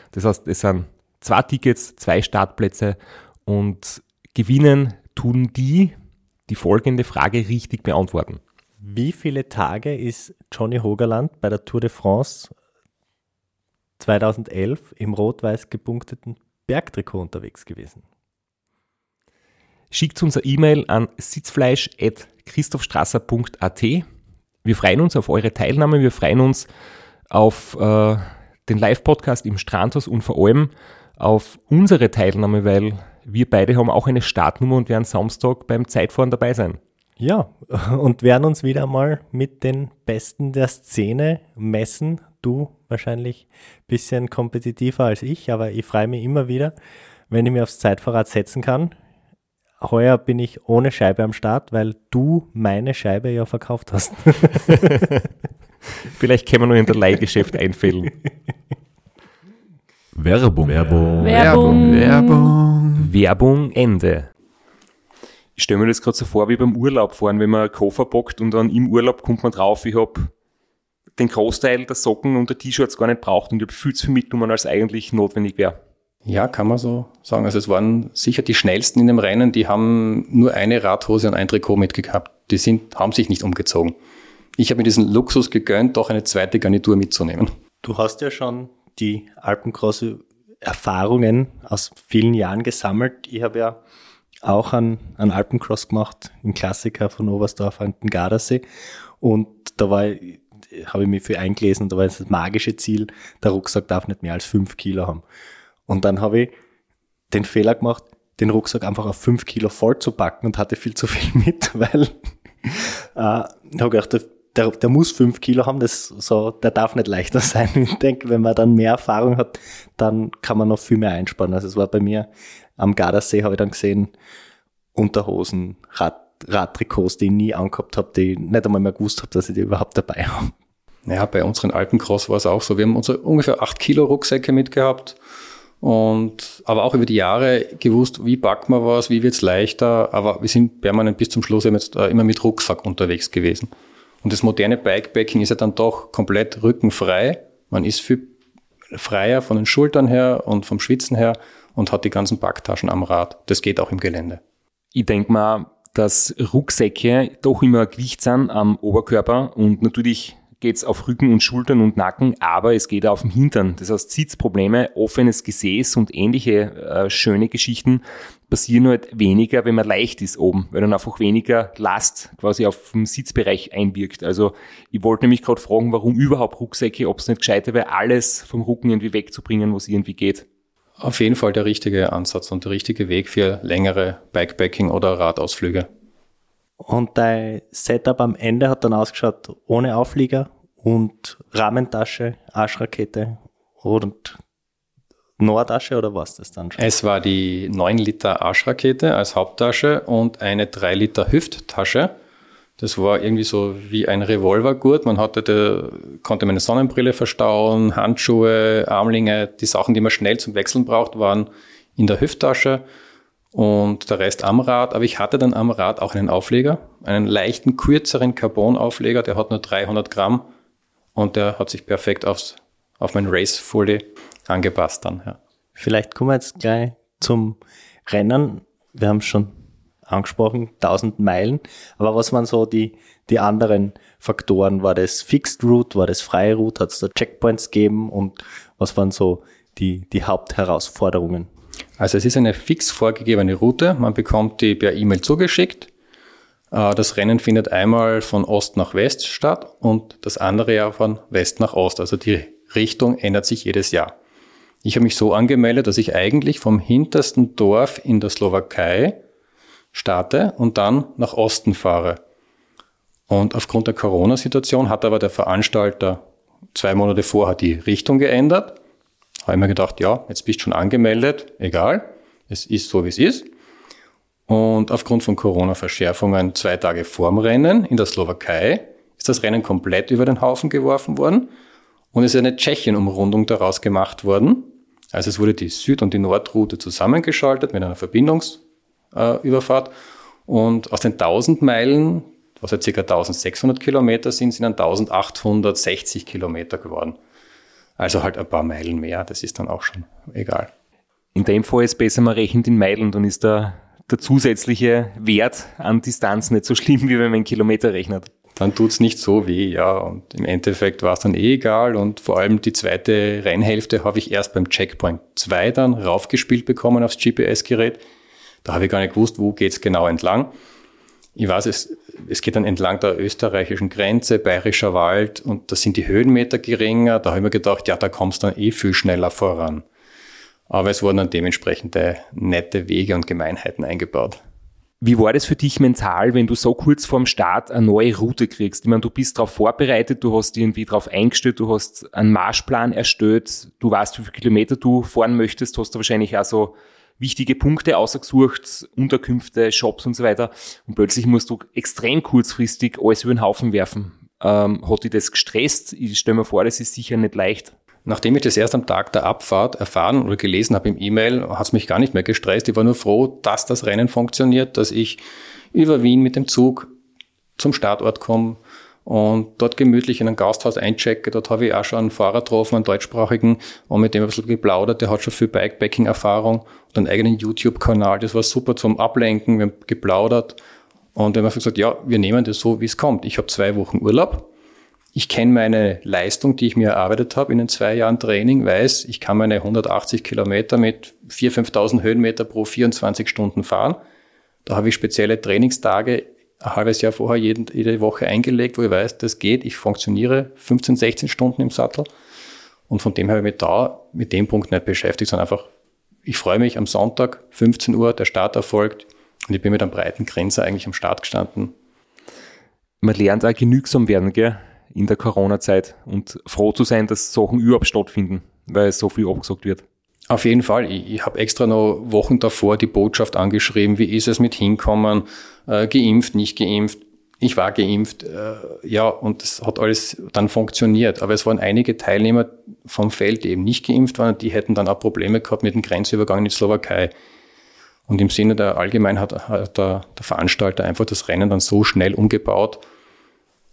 Das heißt, es sind zwei Tickets, zwei Startplätze und gewinnen tun die, die folgende Frage richtig beantworten. Wie viele Tage ist Johnny Hogerland bei der Tour de France 2011 im rot-weiß gepunkteten Bergtrikot unterwegs gewesen? Schickt uns eine E-Mail an sitzfleisch.christophstrasser.at. Wir freuen uns auf eure Teilnahme, wir freuen uns auf äh, den Live-Podcast im Strandhaus und vor allem auf unsere Teilnahme, weil wir beide haben auch eine Startnummer und werden Samstag beim Zeitfahren dabei sein. Ja, und werden uns wieder mal mit den Besten der Szene messen. Du wahrscheinlich ein bisschen kompetitiver als ich, aber ich freue mich immer wieder, wenn ich mir aufs Zeitfahrrad setzen kann. Heuer bin ich ohne Scheibe am Start, weil du meine Scheibe ja verkauft hast. Vielleicht können wir noch in der Leihgeschäft einfällen. Werbung. Werbung. Werbung. Werbung. Werbung Ende. Ich stelle mir das gerade so vor wie beim Urlaub fahren, wenn man einen Koffer packt und dann im Urlaub kommt man drauf, ich habe den Großteil der Socken und der T-Shirts gar nicht braucht und ich habe viel zu viel mitgenommen, als eigentlich notwendig wäre. Ja, kann man so sagen. Also es waren sicher die schnellsten in dem Rennen, die haben nur eine Radhose und ein Trikot mitgehabt. Die sind, haben sich nicht umgezogen. Ich habe mir diesen Luxus gegönnt, doch eine zweite Garnitur mitzunehmen. Du hast ja schon die Alpencross Erfahrungen aus vielen Jahren gesammelt. Ich habe ja auch einen, einen Alpencross gemacht, einen Klassiker von Oberstdorf an den Gardasee. Und da war habe ich mich für eingelesen, da war das magische Ziel, der Rucksack darf nicht mehr als fünf Kilo haben. Und dann habe ich den Fehler gemacht, den Rucksack einfach auf fünf Kilo voll zu packen und hatte viel zu viel mit, weil äh, ich habe gedacht, der, der, muss fünf Kilo haben, das so, der darf nicht leichter sein. Ich denke, wenn man dann mehr Erfahrung hat, dann kann man noch viel mehr einsparen. Also es war bei mir am Gardasee, habe ich dann gesehen, Unterhosen, Rad, Radtrikots, die ich nie angehabt habe, die ich nicht einmal mehr gewusst habe, dass ich die überhaupt dabei habe. Ja, bei unseren Alpencross war es auch so. Wir haben unsere ungefähr acht Kilo Rucksäcke mitgehabt und aber auch über die Jahre gewusst, wie backen wir was, wie wird's leichter. Aber wir sind permanent bis zum Schluss jetzt äh, immer mit Rucksack unterwegs gewesen. Und das moderne Bikepacking ist ja dann doch komplett rückenfrei. Man ist viel freier von den Schultern her und vom Schwitzen her und hat die ganzen Packtaschen am Rad. Das geht auch im Gelände. Ich denke mal, dass Rucksäcke doch immer Gewicht sind am Oberkörper und natürlich geht's auf Rücken und Schultern und Nacken, aber es geht auf den Hintern. Das heißt, Sitzprobleme, offenes Gesäß und ähnliche äh, schöne Geschichten passieren halt weniger, wenn man leicht ist oben, weil dann einfach weniger Last quasi auf den Sitzbereich einwirkt. Also ich wollte nämlich gerade fragen, warum überhaupt Rucksäcke, ob es nicht gescheiter wäre, alles vom Rücken irgendwie wegzubringen, was irgendwie geht. Auf jeden Fall der richtige Ansatz und der richtige Weg für längere Bikepacking oder Radausflüge. Und dein Setup am Ende hat dann ausgeschaut ohne Auflieger und Rahmentasche, Arschrakete und Nordasche oder was das dann schon? Es war die 9 Liter Arschrakete als Haupttasche und eine 3 Liter Hüfttasche. Das war irgendwie so wie ein Revolvergurt. Man hatte, de, konnte meine Sonnenbrille verstauen, Handschuhe, Armlinge, die Sachen, die man schnell zum Wechseln braucht, waren in der Hüfttasche und der Rest am Rad. Aber ich hatte dann am Rad auch einen Aufleger, einen leichten, kürzeren Carbon-Aufleger, der hat nur 300 Gramm und der hat sich perfekt aufs, auf mein Race-Fully angepasst dann. Ja. Vielleicht kommen wir jetzt gleich zum Rennen. Wir haben schon angesprochen, 1000 Meilen. Aber was waren so die, die anderen Faktoren? War das Fixed Route? War das freie Route? Hat es da Checkpoints gegeben? Und was waren so die, die Hauptherausforderungen? Also es ist eine fix vorgegebene Route. Man bekommt die per E-Mail zugeschickt. Äh, das Rennen findet einmal von Ost nach West statt und das andere ja von West nach Ost. Also die Richtung ändert sich jedes Jahr. Ich habe mich so angemeldet, dass ich eigentlich vom hintersten Dorf in der Slowakei starte und dann nach Osten fahre. Und aufgrund der Corona-Situation hat aber der Veranstalter zwei Monate vorher die Richtung geändert habe ich mir gedacht, ja, jetzt bist du schon angemeldet, egal, es ist so, wie es ist. Und aufgrund von Corona-Verschärfungen zwei Tage vorm Rennen in der Slowakei ist das Rennen komplett über den Haufen geworfen worden und ist eine Tschechien-Umrundung daraus gemacht worden. Also es wurde die Süd- und die Nordroute zusammengeschaltet mit einer Verbindungsüberfahrt und aus den 1000 Meilen, was ja ca. 1600 Kilometer sind, sind dann 1860 Kilometer geworden. Also halt ein paar Meilen mehr, das ist dann auch schon egal. In dem Fall ist besser, man rechnet in Meilen, dann ist der, der zusätzliche Wert an Distanz nicht so schlimm, wie wenn man in Kilometer rechnet. Dann tut es nicht so weh, ja. Und im Endeffekt war es dann eh egal. Und vor allem die zweite Rennhälfte habe ich erst beim Checkpoint 2 dann raufgespielt bekommen aufs GPS-Gerät. Da habe ich gar nicht gewusst, wo geht es genau entlang. Ich weiß, es, es geht dann entlang der österreichischen Grenze, Bayerischer Wald und da sind die Höhenmeter geringer. Da habe ich mir gedacht, ja, da kommst du dann eh viel schneller voran. Aber es wurden dann dementsprechende nette Wege und Gemeinheiten eingebaut. Wie war das für dich mental, wenn du so kurz vorm Start eine neue Route kriegst? Ich meine, du bist darauf vorbereitet, du hast irgendwie darauf eingestellt, du hast einen Marschplan erstellt, du weißt, wie viele Kilometer du fahren möchtest, hast du wahrscheinlich auch so wichtige Punkte ausgesucht, Unterkünfte, Shops und so weiter. Und plötzlich musst du extrem kurzfristig alles über den Haufen werfen. Ähm, hat dich das gestresst? Ich stelle mir vor, das ist sicher nicht leicht. Nachdem ich das erst am Tag der Abfahrt erfahren oder gelesen habe im E-Mail, hat es mich gar nicht mehr gestresst. Ich war nur froh, dass das Rennen funktioniert, dass ich über Wien mit dem Zug zum Startort komme, und dort gemütlich in ein Gasthaus einchecke. Dort habe ich auch schon einen Fahrer getroffen, einen deutschsprachigen, und mit dem ein bisschen geplaudert. Der hat schon viel Bikepacking-Erfahrung und einen eigenen YouTube-Kanal. Das war super zum Ablenken. Wir haben geplaudert und wir haben gesagt, ja, wir nehmen das so, wie es kommt. Ich habe zwei Wochen Urlaub. Ich kenne meine Leistung, die ich mir erarbeitet habe in den zwei Jahren Training, weiß, ich kann meine 180 Kilometer mit 4.000, 5.000 Höhenmeter pro 24 Stunden fahren. Da habe ich spezielle Trainingstage ein halbes Jahr vorher jeden, jede Woche eingelegt, wo ich weiß, das geht, ich funktioniere 15, 16 Stunden im Sattel. Und von dem habe ich mich da mit dem Punkt nicht beschäftigt, sondern einfach, ich freue mich am Sonntag, 15 Uhr, der Start erfolgt und ich bin mit einem breiten Grenzer eigentlich am Start gestanden. Man lernt auch genügsam werden, gell, in der Corona-Zeit und froh zu sein, dass Sachen überhaupt stattfinden, weil so viel abgesagt wird. Auf jeden Fall. Ich, ich habe extra noch Wochen davor die Botschaft angeschrieben, wie ist es mit hinkommen, äh, geimpft, nicht geimpft. Ich war geimpft, äh, ja, und es hat alles dann funktioniert. Aber es waren einige Teilnehmer vom Feld, die eben nicht geimpft waren, die hätten dann auch Probleme gehabt mit dem Grenzübergang in die Slowakei. Und im Sinne der Allgemeinheit hat der, der Veranstalter einfach das Rennen dann so schnell umgebaut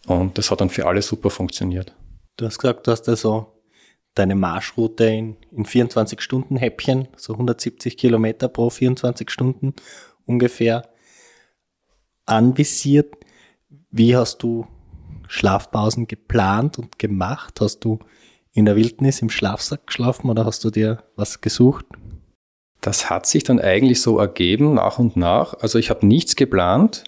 und das hat dann für alle super funktioniert. Du hast gesagt, du hast also deine Marschroute in, in 24 Stunden Häppchen, so 170 Kilometer pro 24 Stunden ungefähr anvisiert. Wie hast du Schlafpausen geplant und gemacht? Hast du in der Wildnis im Schlafsack geschlafen oder hast du dir was gesucht? Das hat sich dann eigentlich so ergeben, nach und nach. Also ich habe nichts geplant.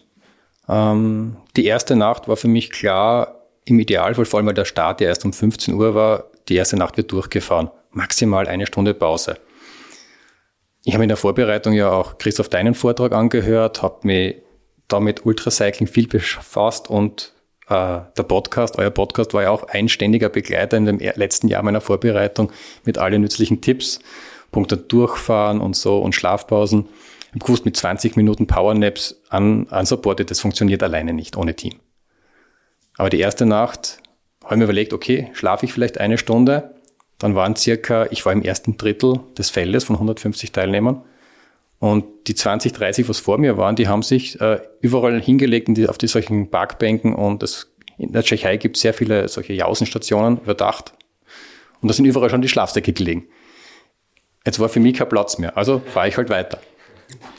Ähm, die erste Nacht war für mich klar, im Idealfall, vor allem weil der Start ja erst um 15 Uhr war, die erste Nacht wird durchgefahren. Maximal eine Stunde Pause. Ich habe in der Vorbereitung ja auch Christoph deinen Vortrag angehört, habe mich da mit Ultracycling viel befasst und äh, der Podcast, euer Podcast war ja auch ein ständiger Begleiter in dem letzten Jahr meiner Vorbereitung mit allen nützlichen Tipps, Punkte Durchfahren und so und Schlafpausen. Habe gewusst, mit 20 Minuten Powernaps an, unsupported, das funktioniert alleine nicht ohne Team. Aber die erste Nacht habe mir überlegt, okay, schlafe ich vielleicht eine Stunde. Dann waren circa, ich war im ersten Drittel des Feldes von 150 Teilnehmern. Und die 20, 30, was vor mir waren, die haben sich äh, überall hingelegt die, auf die solchen Parkbänken und das, in der Tschechei gibt es sehr viele solche Jausenstationen überdacht. Und da sind überall schon die Schlafsäcke gelegen. Jetzt war für mich kein Platz mehr, also fahre ich halt weiter.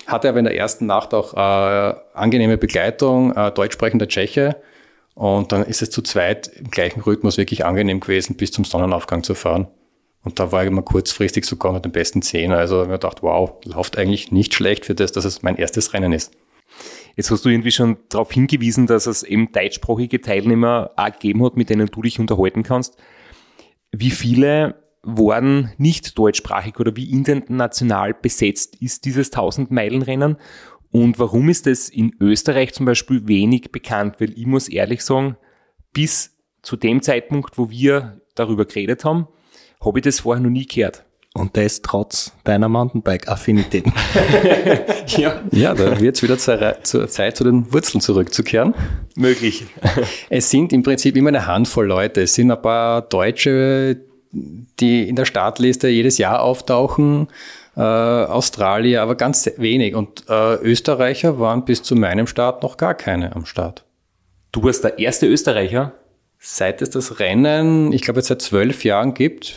Hatte aber in der ersten Nacht auch äh, angenehme Begleitung, äh, deutsch sprechender Tscheche, und dann ist es zu zweit im gleichen Rhythmus wirklich angenehm gewesen, bis zum Sonnenaufgang zu fahren. Und da war ich immer kurzfristig sogar mit den besten Zehn. Also ich mir gedacht, wow, läuft eigentlich nicht schlecht für das, dass es mein erstes Rennen ist. Jetzt hast du irgendwie schon darauf hingewiesen, dass es eben deutschsprachige Teilnehmer auch gegeben hat, mit denen du dich unterhalten kannst. Wie viele waren nicht deutschsprachig oder wie international besetzt ist dieses 1000-Meilen-Rennen? Und warum ist das in Österreich zum Beispiel wenig bekannt? Weil ich muss ehrlich sagen, bis zu dem Zeitpunkt, wo wir darüber geredet haben, habe ich das vorher noch nie gehört. Und das trotz deiner Mountainbike-Affinität. ja. ja, da wird es wieder zur, zur, Zeit, zu den Wurzeln zurückzukehren. Möglich. es sind im Prinzip immer eine Handvoll Leute. Es sind ein paar Deutsche, die in der Startliste jedes Jahr auftauchen äh, Australier, aber ganz wenig. Und äh, Österreicher waren bis zu meinem Start noch gar keine am Start. Du warst der erste Österreicher? Seit es das Rennen, ich glaube jetzt seit zwölf Jahren gibt,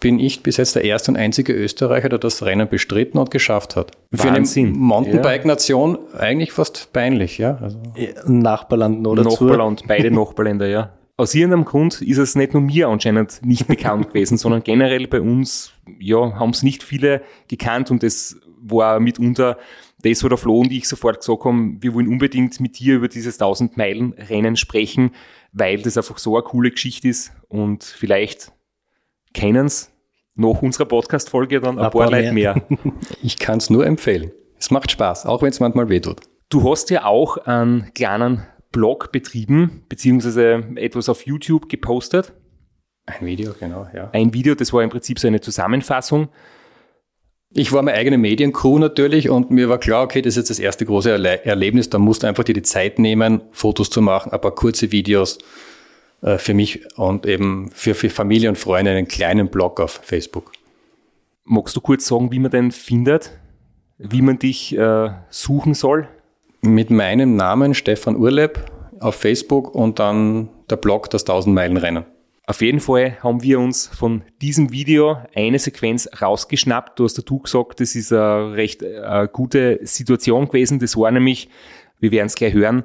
bin ich bis jetzt der erste und einzige Österreicher, der das Rennen bestritten und geschafft hat. Wahnsinn. Für eine Mountainbike-Nation eigentlich fast peinlich, ja. Also. Nachbarland oder Nachbarland, beide Nachbarländer, ja aus irgendeinem Grund ist es nicht nur mir anscheinend nicht bekannt gewesen, sondern generell bei uns, ja, haben es nicht viele gekannt und das war mitunter das, wo der Flo und ich sofort gesagt haben, wir wollen unbedingt mit dir über dieses 1000 Meilen Rennen sprechen, weil das einfach so eine coole Geschichte ist und vielleicht kennen es nach unserer Podcast-Folge dann ein, ein paar, paar Leute mehr. Ich kann es nur empfehlen. Es macht Spaß, auch wenn es manchmal wehtut. Du hast ja auch einen kleinen Blog betrieben, beziehungsweise etwas auf YouTube gepostet. Ein Video, genau, ja. Ein Video, das war im Prinzip so eine Zusammenfassung. Ich war meine eigene Mediencrew natürlich und mir war klar, okay, das ist jetzt das erste große Erle Erlebnis, da musst du einfach dir die Zeit nehmen, Fotos zu machen, ein paar kurze Videos äh, für mich und eben für, für Familie und Freunde einen kleinen Blog auf Facebook. Magst du kurz sagen, wie man den findet? Wie man dich äh, suchen soll? Mit meinem Namen Stefan Urleb auf Facebook und dann der Blog das 1000 Meilen Rennen. Auf jeden Fall haben wir uns von diesem Video eine Sequenz rausgeschnappt. Du hast dazu gesagt, das ist eine recht eine äh, gute Situation gewesen. Das war nämlich, wir werden es gleich hören,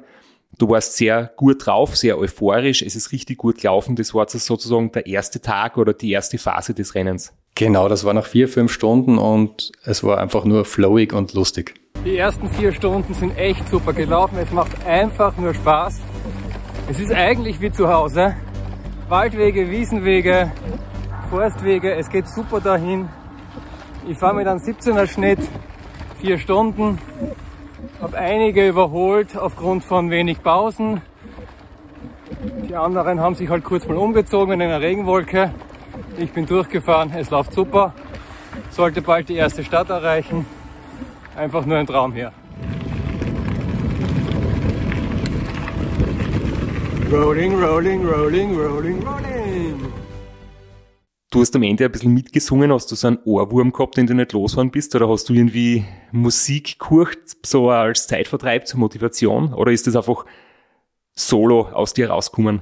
du warst sehr gut drauf, sehr euphorisch. Es ist richtig gut gelaufen. Das war sozusagen der erste Tag oder die erste Phase des Rennens. Genau, das war nach vier, fünf Stunden und es war einfach nur flowig und lustig. Die ersten vier Stunden sind echt super gelaufen. Es macht einfach nur Spaß. Es ist eigentlich wie zu Hause. Waldwege, Wiesenwege, Forstwege, es geht super dahin. Ich fahre mit einem 17er Schnitt, vier Stunden, habe einige überholt aufgrund von wenig Pausen. Die anderen haben sich halt kurz mal umgezogen in einer Regenwolke. Ich bin durchgefahren, es läuft super. Sollte bald die erste Stadt erreichen. Einfach nur ein Traum hier. Rolling, rolling, rolling, rolling, rolling. Du hast am Ende ein bisschen mitgesungen, hast du so einen Ohrwurm gehabt, den du nicht losfahren bist, oder hast du irgendwie Musik gehört, so als Zeitvertreib zur Motivation, oder ist das einfach solo aus dir rausgekommen?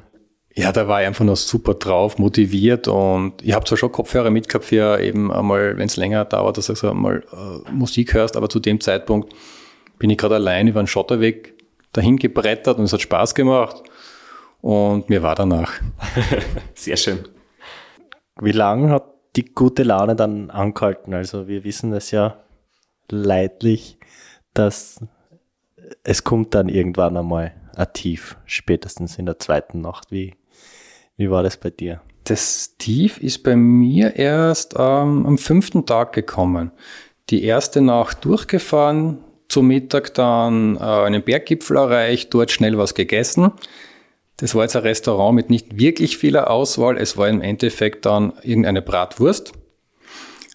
Ja, da war ich einfach noch super drauf, motiviert und ich habe zwar schon Kopfhörer mitgehabt für eben einmal, wenn es länger dauert, dass du einmal äh, Musik hörst, aber zu dem Zeitpunkt bin ich gerade allein über einen Schotterweg dahin gebrettert und es hat Spaß gemacht und mir war danach. Sehr schön. Wie lange hat die gute Laune dann angehalten? Also wir wissen es ja leidlich, dass es kommt dann irgendwann einmal ein Tief, spätestens in der zweiten Nacht. Wie, wie war das bei dir? Das Tief ist bei mir erst ähm, am fünften Tag gekommen. Die erste Nacht durchgefahren, zum Mittag dann äh, einen Berggipfel erreicht, dort schnell was gegessen. Das war jetzt ein Restaurant mit nicht wirklich vieler Auswahl. Es war im Endeffekt dann irgendeine Bratwurst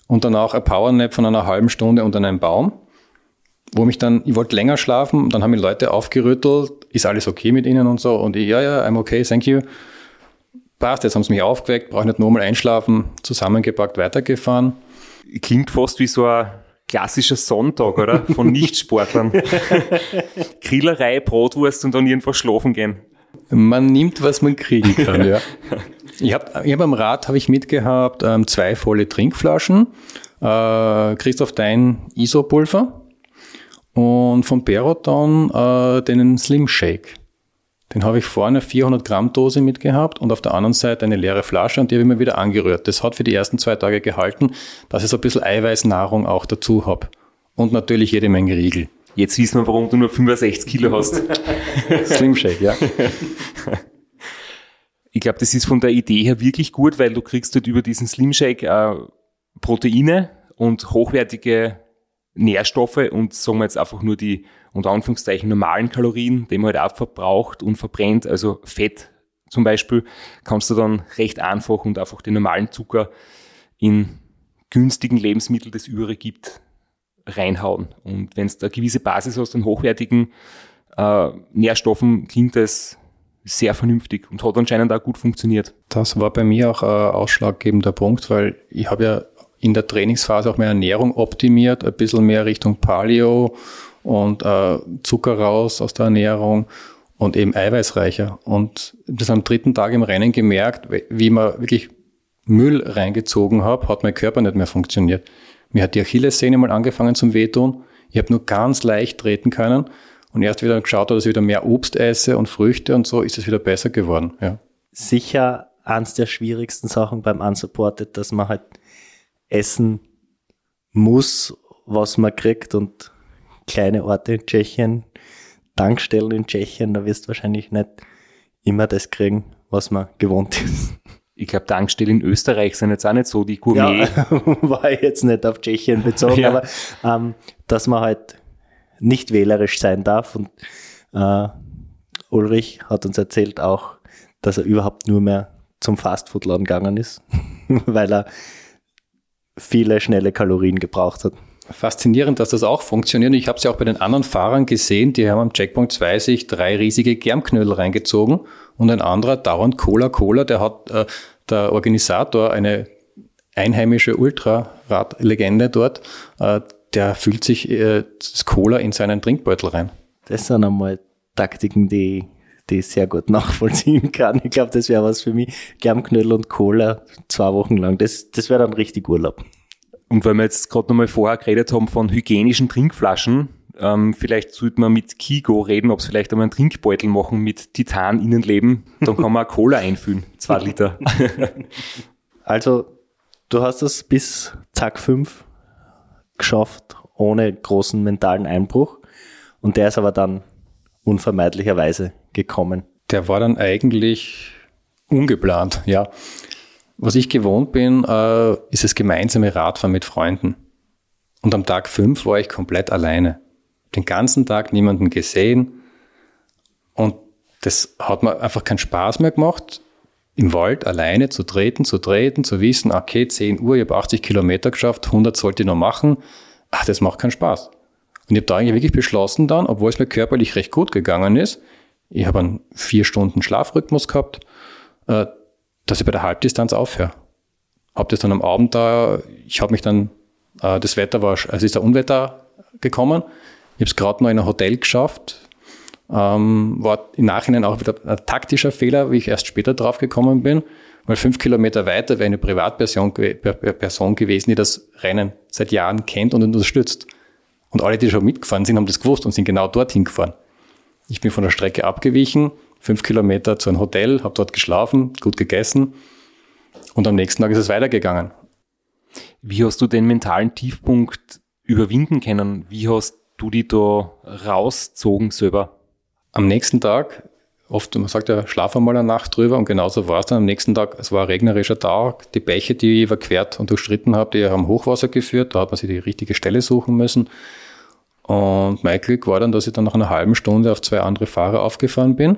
und danach ein Powernap von einer halben Stunde unter einem Baum, wo mich dann, ich wollte länger schlafen dann haben mich Leute aufgerüttelt, ist alles okay mit ihnen und so und ich, ja, ja, I'm okay, thank you. Passt, jetzt haben sie mich aufgeweckt, brauche nicht nochmal einschlafen, zusammengepackt, weitergefahren. Klingt fast wie so ein klassischer Sonntag, oder? Von Nichtsportlern. Grillerei, Brotwurst und dann irgendwo schlafen gehen. Man nimmt, was man kriegen kann, ja. Ich habe ich hab am Rad habe ich mitgehabt ähm, zwei volle Trinkflaschen, äh, Christoph Dein Isopulver und von Peroton äh, den Slim Shake. Den habe ich vorne 400 Gramm Dose mitgehabt und auf der anderen Seite eine leere Flasche und die habe ich mir wieder angerührt. Das hat für die ersten zwei Tage gehalten, dass ich so ein bisschen Eiweißnahrung auch dazu habe. Und natürlich jede Menge Riegel. Jetzt wissen wir, warum du nur 65 Kilo hast. Slim Shake, ja. Ich glaube, das ist von der Idee her wirklich gut, weil du kriegst dort über diesen Slim Shake äh, Proteine und hochwertige Nährstoffe und sagen wir jetzt einfach nur die unter Anführungszeichen normalen Kalorien, die man halt auch verbraucht und verbrennt, also Fett zum Beispiel, kannst du dann recht einfach und einfach den normalen Zucker in günstigen Lebensmitteln, das überall gibt, reinhauen. Und wenn du eine gewisse Basis hast an hochwertigen äh, Nährstoffen, klingt das sehr vernünftig und hat anscheinend auch gut funktioniert. Das war bei mir auch ein ausschlaggebender Punkt, weil ich habe ja in der Trainingsphase auch meine Ernährung optimiert, ein bisschen mehr Richtung Paleo und äh, Zucker raus aus der Ernährung und eben eiweißreicher. Und das am dritten Tag im Rennen gemerkt, wie man wirklich Müll reingezogen habe, hat mein Körper nicht mehr funktioniert. Mir hat die Achillessehne mal angefangen zum Wehtun. Ich habe nur ganz leicht treten können und erst wieder geschaut, dass ich wieder mehr Obst esse und Früchte und so, ist es wieder besser geworden. Ja. Sicher eins der schwierigsten Sachen beim Unsupported, dass man halt essen muss, was man kriegt und kleine Orte in Tschechien, Tankstellen in Tschechien, da wirst du wahrscheinlich nicht immer das kriegen, was man gewohnt ist. Ich glaube, Tankstellen in Österreich sind jetzt auch nicht so die Gourmet. Ja, war jetzt nicht auf Tschechien bezogen, ja. aber ähm, dass man halt nicht wählerisch sein darf. Und äh, Ulrich hat uns erzählt auch, dass er überhaupt nur mehr zum Fastfood-Laden gegangen ist, weil er viele schnelle Kalorien gebraucht hat. Faszinierend, dass das auch funktioniert. Ich habe es ja auch bei den anderen Fahrern gesehen, die haben am Checkpoint 2 sich drei riesige Germknödel reingezogen und ein anderer dauernd Cola Cola, der hat äh, der Organisator, eine einheimische Ultraradlegende dort, äh, der füllt sich äh, das Cola in seinen Trinkbeutel rein. Das sind einmal Taktiken, die, die ich sehr gut nachvollziehen kann. Ich glaube, das wäre was für mich. Germknödel und Cola zwei Wochen lang. Das, das wäre dann richtig Urlaub. Und weil wir jetzt gerade nochmal vorher geredet haben von hygienischen Trinkflaschen, ähm, vielleicht sollte man mit Kigo reden, ob sie vielleicht einmal einen Trinkbeutel machen mit Titan-Innenleben. Dann kann man Cola einfüllen, zwei Liter. also, du hast es bis Zack 5 geschafft ohne großen mentalen Einbruch. Und der ist aber dann unvermeidlicherweise gekommen. Der war dann eigentlich ungeplant, ja. Was ich gewohnt bin, äh, ist das gemeinsame Radfahren mit Freunden. Und am Tag fünf war ich komplett alleine. Den ganzen Tag niemanden gesehen. Und das hat mir einfach keinen Spaß mehr gemacht, im Wald alleine zu treten, zu treten, zu wissen, okay, 10 Uhr, ich habe 80 Kilometer geschafft, 100 sollte ich noch machen. Ach, das macht keinen Spaß. Und ich habe da eigentlich wirklich beschlossen dann, obwohl es mir körperlich recht gut gegangen ist, ich habe einen vier Stunden Schlafrhythmus gehabt, äh, dass ich bei der Halbdistanz aufhöre. Habe das dann am Abend da, ich habe mich dann, äh, das Wetter war, also ist der Unwetter gekommen, ich habe es gerade noch in ein Hotel geschafft, ähm, war im Nachhinein auch wieder ein taktischer Fehler, wie ich erst später drauf gekommen bin, weil fünf Kilometer weiter wäre eine Privatperson Person gewesen, die das Rennen seit Jahren kennt und unterstützt. Und alle, die schon mitgefahren sind, haben das gewusst und sind genau dorthin gefahren. Ich bin von der Strecke abgewichen, fünf Kilometer zu einem Hotel, habe dort geschlafen, gut gegessen und am nächsten Tag ist es weitergegangen. Wie hast du den mentalen Tiefpunkt überwinden können? Wie hast du die da rauszogen selber? Am nächsten Tag, oft, man sagt ja, schlaf einmal eine Nacht drüber und genauso war es dann am nächsten Tag. Es war ein regnerischer Tag, die Bäche, die ich überquert und durchstritten habe, die haben Hochwasser geführt, da hat man sich die richtige Stelle suchen müssen. Und mein Glück war dann, dass ich dann nach einer halben Stunde auf zwei andere Fahrer aufgefahren bin.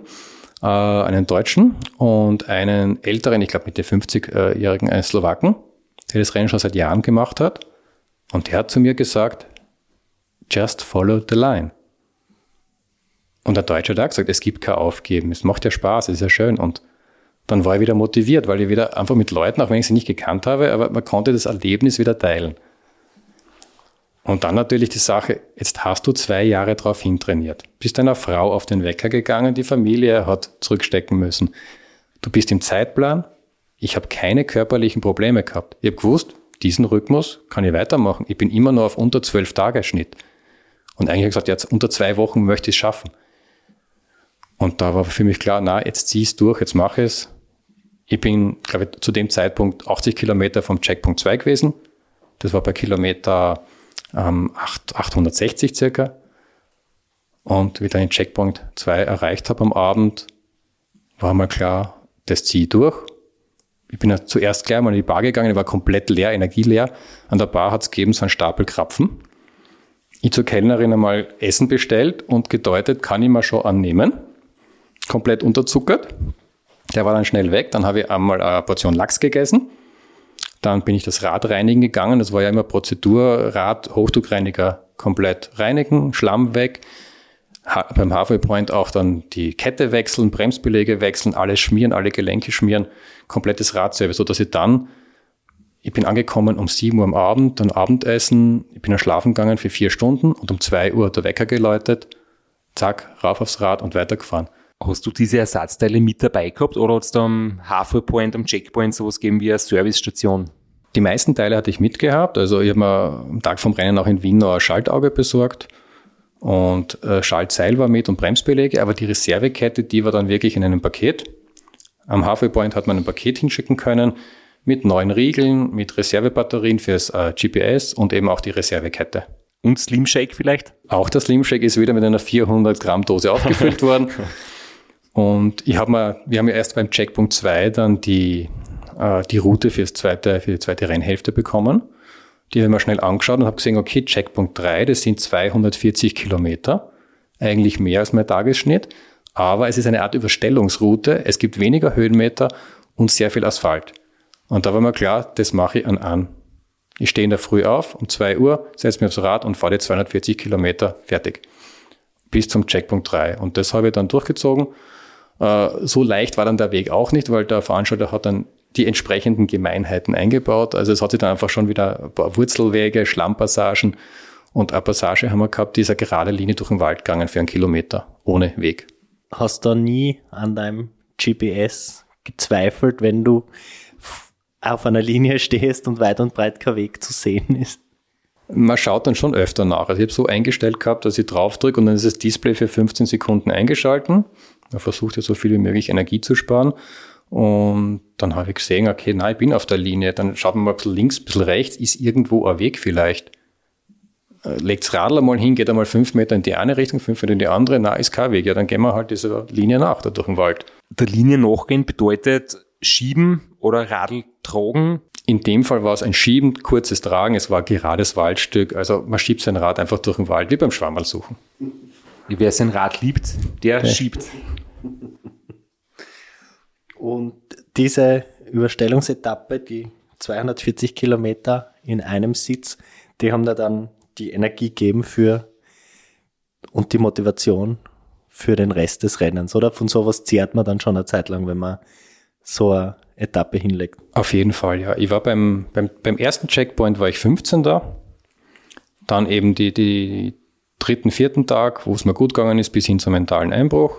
Äh, einen Deutschen und einen älteren, ich glaube mit der 50-jährigen, einen Slowaken, der das Rennen schon seit Jahren gemacht hat. Und der hat zu mir gesagt, just follow the line. Und der Deutsche hat auch gesagt, es gibt kein Aufgeben, es macht ja Spaß, es ist ja schön. Und dann war ich wieder motiviert, weil ich wieder einfach mit Leuten, auch wenn ich sie nicht gekannt habe, aber man konnte das Erlebnis wieder teilen. Und dann natürlich die Sache, jetzt hast du zwei Jahre darauf hintrainiert. Bist deiner Frau auf den Wecker gegangen, die Familie hat zurückstecken müssen. Du bist im Zeitplan. Ich habe keine körperlichen Probleme gehabt. Ich habe gewusst, diesen Rhythmus kann ich weitermachen. Ich bin immer nur auf unter zwölf Tage Schnitt. Und eigentlich habe ich gesagt, jetzt unter zwei Wochen möchte ich es schaffen. Und da war für mich klar, na, jetzt zieh es durch, jetzt mache es. Ich bin, glaube ich, zu dem Zeitpunkt 80 Kilometer vom Checkpunkt 2 gewesen. Das war bei Kilometer ähm, 860 circa. Und wie ich dann den Checkpoint 2 erreicht habe am Abend, war mal klar, das ziehe ich durch. Ich bin ja zuerst gleich mal in die Bar gegangen, ich war komplett leer, energieleer. An der Bar hat es gegeben so einen Stapel Krapfen. Ich zur Kellnerin einmal Essen bestellt und gedeutet, kann ich mal schon annehmen. Komplett unterzuckert. Der war dann schnell weg. Dann habe ich einmal eine Portion Lachs gegessen. Dann bin ich das Rad reinigen gegangen. Das war ja immer Prozedur, Rad, Hochdruckreiniger komplett reinigen, Schlamm weg. Ha beim Halfway Point auch dann die Kette wechseln, Bremsbeläge wechseln, alles schmieren, alle Gelenke schmieren, komplettes Radservice, so dass ich dann, ich bin angekommen um 7 Uhr am Abend, dann Abendessen, ich bin dann schlafen gegangen für vier Stunden und um 2 Uhr hat der Wecker geläutet, zack, rauf aufs Rad und weitergefahren. Hast du diese Ersatzteile mit dabei gehabt oder hat es da am Halfway Point, am Checkpoint sowas gegeben wie eine Servicestation? Die meisten Teile hatte ich mitgehabt. Also ich habe mir am Tag vom Rennen auch in Wien noch ein Schaltauge besorgt und äh, Schaltseil war mit und Bremsbeläge, aber die Reservekette, die war dann wirklich in einem Paket. Am Halfway Point hat man ein Paket hinschicken können mit neuen Riegeln, mit Reservebatterien fürs äh, GPS und eben auch die Reservekette. Und Slim Shake vielleicht? Auch der Slim Shake ist wieder mit einer 400 Gramm Dose aufgefüllt worden. Und ich habe mir, wir haben ja erst beim Checkpunkt 2 dann die, äh, die Route fürs zweite, für die zweite Rennhälfte bekommen. Die habe ich mir schnell angeschaut und habe gesehen, okay, Checkpunkt 3, das sind 240 Kilometer. Eigentlich mehr als mein Tagesschnitt. Aber es ist eine Art Überstellungsroute. Es gibt weniger Höhenmeter und sehr viel Asphalt. Und da war mir klar, das mache ich an an. Ich stehe in der Früh auf, um 2 Uhr, setze mich aufs Rad und fahre die 240 Kilometer fertig. Bis zum Checkpunkt 3. Und das habe ich dann durchgezogen so leicht war dann der Weg auch nicht, weil der Veranstalter hat dann die entsprechenden Gemeinheiten eingebaut. Also es hat sich dann einfach schon wieder ein paar Wurzelwege, Schlammpassagen und eine Passage haben wir gehabt, die ist eine gerade Linie durch den Wald gegangen für einen Kilometer, ohne Weg. Hast du nie an deinem GPS gezweifelt, wenn du auf einer Linie stehst und weit und breit kein Weg zu sehen ist? Man schaut dann schon öfter nach. Also ich habe so eingestellt gehabt, dass ich draufdrücke und dann ist das Display für 15 Sekunden eingeschalten. Man versucht ja so viel wie möglich Energie zu sparen. Und dann habe ich gesehen, okay, nein, ich bin auf der Linie. Dann schaut man mal ein bisschen links, ein bisschen rechts, ist irgendwo ein Weg vielleicht. äh, legt das Radl einmal hin, geht einmal fünf Meter in die eine Richtung, fünf Meter in die andere, na, ist kein Weg. Ja, dann gehen wir halt dieser Linie nach, da durch den Wald. Der Linie nachgehen bedeutet schieben oder Radl tragen. In dem Fall war es ein Schieben, kurzes Tragen, es war ein gerades Waldstück, also man schiebt sein Rad einfach durch den Wald, wie beim Schwammerl suchen. Wer sein Rad liebt, der Okay. schiebt. Und diese Überstellungsetappe, die 240 Kilometer in einem Sitz, die haben da dann die Energie gegeben für und die Motivation für den Rest des Rennens, oder? Von sowas zehrt man dann schon eine Zeit lang, wenn man so eine Etappe hinlegt. Auf jeden Fall, ja. Ich war beim, beim, beim ersten Checkpoint war ich 15 da. Dann eben die, die dritten, vierten Tag, wo es mir gut gegangen ist, bis hin zum mentalen Einbruch.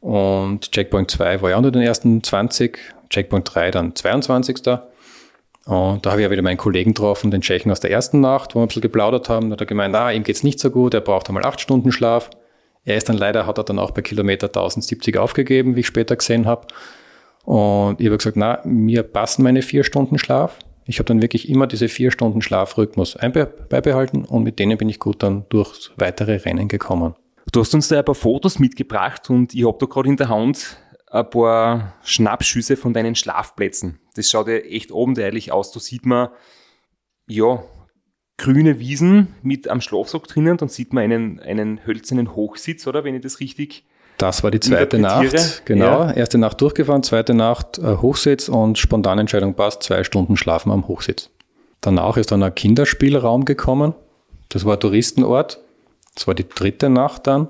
Und Checkpoint 2 war ja unter den ersten 20, Checkpoint 3 dann 22. Und da habe ich ja wieder meinen Kollegen getroffen, den Tschechen aus der ersten Nacht, wo wir ein bisschen geplaudert haben. Da hat er gemeint, ah, ihm geht's nicht so gut, er braucht einmal acht Stunden Schlaf. Er ist dann leider, hat er dann auch bei Kilometer 1070 aufgegeben, wie ich später gesehen habe. Und ich habe gesagt, na, mir passen meine vier Stunden Schlaf. Ich habe dann wirklich immer diese vier Stunden Schlafrhythmus beibehalten und mit denen bin ich gut dann durchs weitere Rennen gekommen. Du hast uns da ein paar Fotos mitgebracht und ich habe da gerade in der Hand ein paar Schnappschüsse von deinen Schlafplätzen. Das schaut ja echt abenteuerlich aus. Da sieht man, ja, grüne Wiesen mit am Schlafsack drinnen. Dann sieht man einen, einen hölzernen Hochsitz, oder? Wenn ich das richtig Das war die zweite Nacht. Genau. ja. Erste Nacht durchgefahren, zweite Nacht äh, Hochsitz und spontane Entscheidung passt, zwei Stunden schlafen am Hochsitz. Danach ist dann ein Kinderspielraum gekommen. Das war ein Touristenort. Das war die dritte Nacht dann.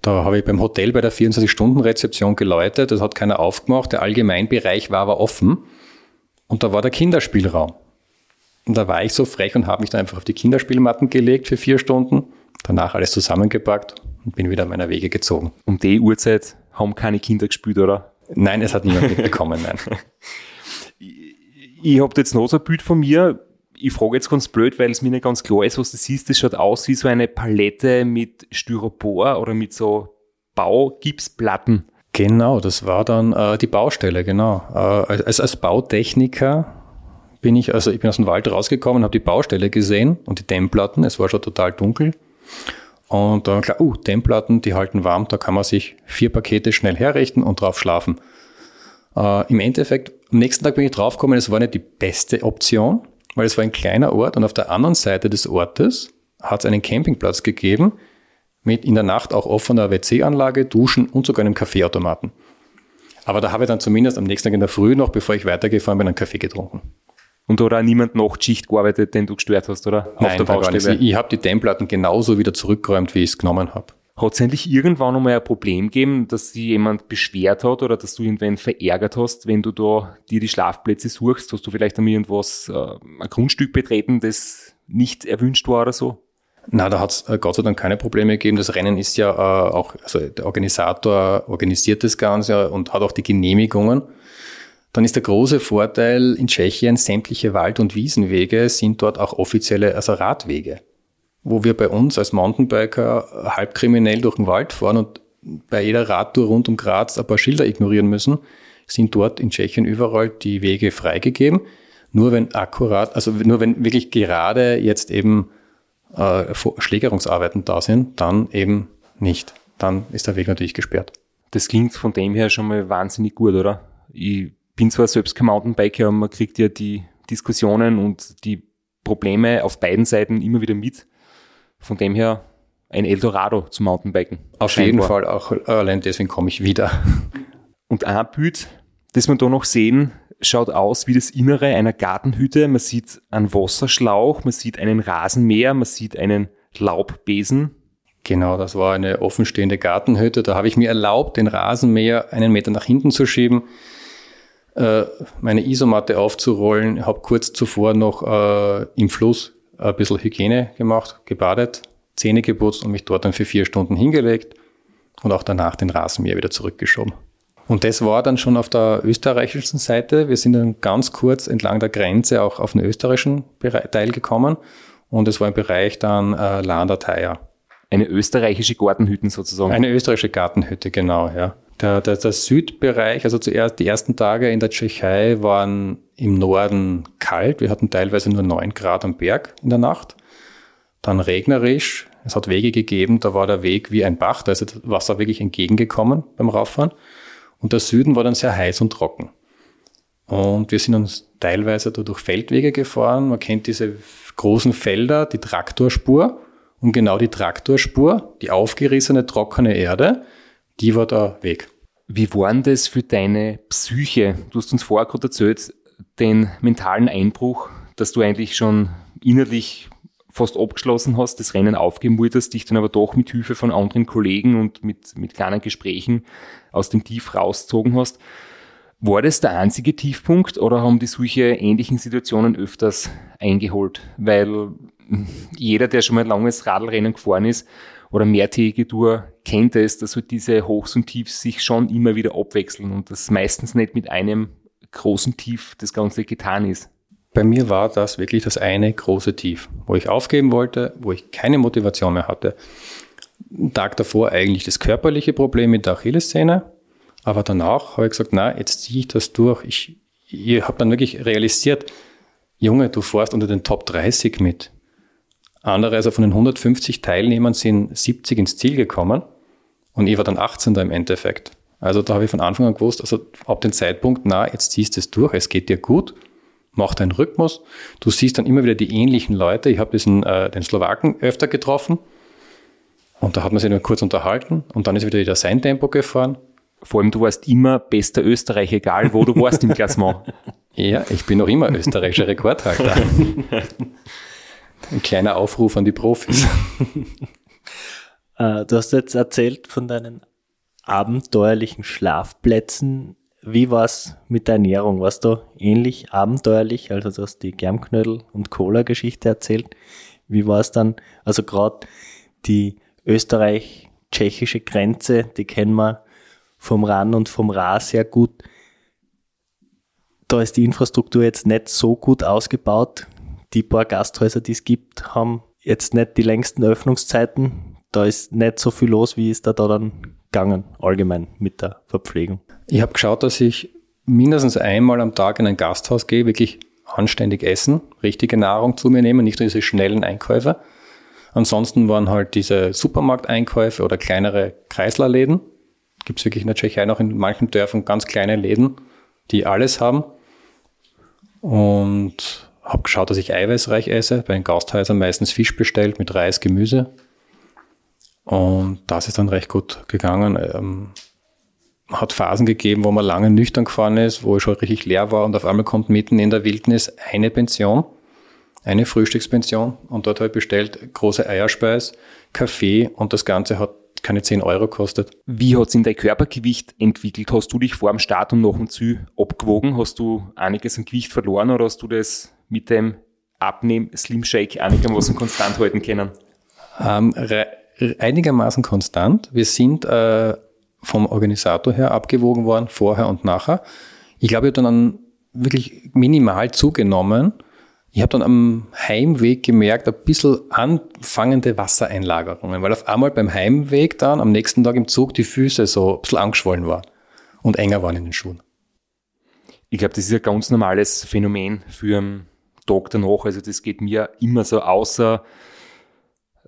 Da habe ich beim Hotel bei der 24-Stunden-Rezeption geläutet. Das hat keiner aufgemacht. Der Allgemeinbereich war aber offen. Und da war der Kinderspielraum. Und da war ich so frech und habe mich dann einfach auf die Kinderspielmatten gelegt für vier Stunden. Danach alles zusammengepackt und bin wieder meiner Wege gezogen. um die Uhrzeit haben keine Kinder gespielt, oder? Nein, es hat niemand mitbekommen, nein. Ich habe jetzt noch so ein Bild von mir. Ich frage jetzt ganz blöd, weil es mir nicht ganz klar ist, was das ist. Das schaut aus wie so eine Palette mit Styropor oder mit so Baugipsplatten. Genau, das war dann äh, die Baustelle, genau. Äh, als, als Bautechniker bin ich, also ich bin aus dem Wald rausgekommen, habe die Baustelle gesehen und die Dämmplatten, es war schon total dunkel. Und dann klar, uh, Dämmplatten, die halten warm, da kann man sich vier Pakete schnell herrichten und drauf schlafen. Äh, Im Endeffekt, am nächsten Tag bin ich draufgekommen, es war nicht die beste Option, weil es war ein kleiner Ort und auf der anderen Seite des Ortes hat es einen Campingplatz gegeben mit in der Nacht auch offener WC-Anlage, Duschen und sogar einem Kaffeeautomaten. Aber da habe ich dann zumindest am nächsten Tag in der Früh noch, bevor ich weitergefahren bin, einen Kaffee getrunken. Und da hat auch niemand Nachtschicht gearbeitet, den du gestört hast, oder? Nein, da gar nicht. Ich, ich habe die Dämmplatten genauso wieder zurückgeräumt, wie ich es genommen habe. Hat es eigentlich irgendwann einmal ein Problem gegeben, dass sich jemand beschwert hat oder dass du irgendwen verärgert hast, wenn du da dir die Schlafplätze suchst? Hast du vielleicht einmal irgendwas, äh, ein Grundstück betreten, das nicht erwünscht war oder so? Na, da hat es äh, Gott sei Dank keine Probleme gegeben. Das Rennen ist ja äh, auch, also der Organisator organisiert das Ganze und hat auch die Genehmigungen. Dann ist der große Vorteil in Tschechien, sämtliche Wald- und Wiesenwege sind dort auch offizielle, also Radwege. Wo wir bei uns als Mountainbiker halb kriminell durch den Wald fahren und bei jeder Radtour rund um Graz ein paar Schilder ignorieren müssen, sind dort in Tschechien überall die Wege freigegeben. Nur wenn akkurat, also nur wenn wirklich gerade jetzt eben äh, Schlägerungsarbeiten da sind, dann eben nicht. Dann ist der Weg natürlich gesperrt. Das klingt von dem her schon mal wahnsinnig gut, oder? Ich bin zwar selbst kein Mountainbiker, aber man kriegt ja die Diskussionen und die Probleme auf beiden Seiten immer wieder mit. Von dem her ein Eldorado zum Mountainbiken. Auf jeden Scheinbar. Fall auch allein deswegen komme ich wieder. Und ein Bild, das wir da noch sehen, schaut aus wie das Innere einer Gartenhütte. Man sieht einen Wasserschlauch, man sieht einen Rasenmäher, man sieht einen Laubbesen. Genau, das war eine offenstehende Gartenhütte. Da habe ich mir erlaubt, den Rasenmäher einen Meter nach hinten zu schieben, meine Isomatte aufzurollen, habe kurz zuvor noch äh, im Fluss ein bisschen Hygiene gemacht, gebadet, Zähne geputzt und mich dort dann für vier Stunden hingelegt und auch danach den Rasenmäher wieder zurückgeschoben. Und das war dann schon auf der österreichischen Seite. Wir sind dann ganz kurz entlang der Grenze auch auf den österreichischen Teil gekommen und es war im Bereich dann äh, Landerteier. Eine österreichische Gartenhütten sozusagen. Eine österreichische Gartenhütte, genau, ja. Der, der, der Südbereich, also zuerst die ersten Tage in der Tschechei waren im Norden kalt. Wir hatten teilweise nur 9 Grad am Berg in der Nacht. dann regnerisch. Es hat Wege gegeben, da war der Weg wie ein Bach, da ist das Wasser wirklich entgegengekommen beim Rauffahren. Und der Süden war dann sehr heiß und trocken. Und wir sind uns teilweise da durch Feldwege gefahren. Man kennt diese großen Felder, die Traktorspur. Und genau die Traktorspur, die aufgerissene, trockene Erde, die war der Weg. Wie war denn das für deine Psyche? Du hast uns vorher gerade erzählt, den mentalen Einbruch, dass du eigentlich schon innerlich fast abgeschlossen hast, das Rennen aufgeben wolltest, dich dann aber doch mit Hilfe von anderen Kollegen und mit, mit kleinen Gesprächen aus dem Tief rausgezogen hast. War das der einzige Tiefpunkt oder haben die solche ähnlichen Situationen öfters eingeholt? Weil jeder, der schon mal ein langes Radlrennen gefahren ist oder mehrtägige Tour, kennt es, dass halt diese Hochs und Tiefs sich schon immer wieder abwechseln und das meistens nicht mit einem großen Tief das Ganze getan ist. Bei mir war das wirklich das eine große Tief, wo ich aufgeben wollte, wo ich keine Motivation mehr hatte. Einen Tag davor eigentlich das körperliche Problem mit der Achillessehne, aber danach habe ich gesagt, na, jetzt ziehe ich das durch. Ich, ich habe dann wirklich realisiert, Junge, du fährst unter den Top 30 mit. Andere, also von den 150 Teilnehmern sind 70 ins Ziel gekommen und ich war dann 18. im Endeffekt. Also da habe ich von Anfang an gewusst, also ab dem Zeitpunkt, na, jetzt ziehst du es durch, es geht dir gut, mach deinen Rhythmus. Du siehst dann immer wieder die ähnlichen Leute. Ich habe diesen, äh, den Slowaken öfter getroffen und da hat man sich nur kurz unterhalten und dann ist wieder wieder sein Tempo gefahren. Vor allem, du warst immer bester Österreich, egal wo du warst im Klassement. Ja, ich bin noch immer österreichischer Rekordhalter. Ein kleiner Aufruf an die Profis. Äh, du hast jetzt erzählt von deinen abenteuerlichen Schlafplätzen. Wie war es mit der Ernährung? Warst du ähnlich abenteuerlich? Also du hast die Germknödel- und Cola-Geschichte erzählt. Wie war es dann? Also gerade die österreich-tschechische Grenze, die kennen wir vom RAN und vom RA sehr gut. Da ist die Infrastruktur jetzt nicht so gut ausgebaut. Die paar Gasthäuser, die es gibt, haben jetzt nicht die längsten Öffnungszeiten. Da ist nicht so viel los, wie ist da, da dann gegangen, allgemein mit der Verpflegung. Ich habe geschaut, dass ich mindestens einmal am Tag in ein Gasthaus gehe, wirklich anständig essen, richtige Nahrung zu mir nehmen, nicht nur diese schnellen Einkäufe. Ansonsten waren halt diese Supermarkteinkäufe oder kleinere Kreislerläden. Gibt es wirklich in der Tschechei noch in manchen Dörfern ganz kleine Läden, die alles haben. Und habe geschaut, dass ich eiweißreich esse. Bei den Gasthäusern meistens Fisch bestellt mit Reis, Gemüse. Und das ist dann recht gut gegangen. Ähm, hat Phasen gegeben, wo man lange nüchtern gefahren ist, wo ich schon richtig leer war und auf einmal kommt mitten in der Wildnis eine Pension, eine Frühstückspension und dort habe ich bestellt große Eierspeis, Kaffee und das Ganze hat keine 10 Euro kostet. Wie hat sich dein Körpergewicht entwickelt? Hast du dich vor dem Start und nach dem Ziel abgewogen? Hast du einiges an Gewicht verloren oder hast du das mit dem Abnehmen Slim Shake einigermaßen konstant halten können? Ähm, einigermaßen konstant. Wir sind äh, vom Organisator her abgewogen worden, vorher und nachher. Ich glaube, ich habe dann wirklich minimal zugenommen. Ich habe dann am Heimweg gemerkt, ein bisschen anfangende Wassereinlagerungen, weil auf einmal beim Heimweg dann am nächsten Tag im Zug die Füße so ein bisschen angeschwollen waren und enger waren in den Schuhen. Ich glaube, das ist ein ganz normales Phänomen für einen Tag danach. Also das geht mir immer so, außer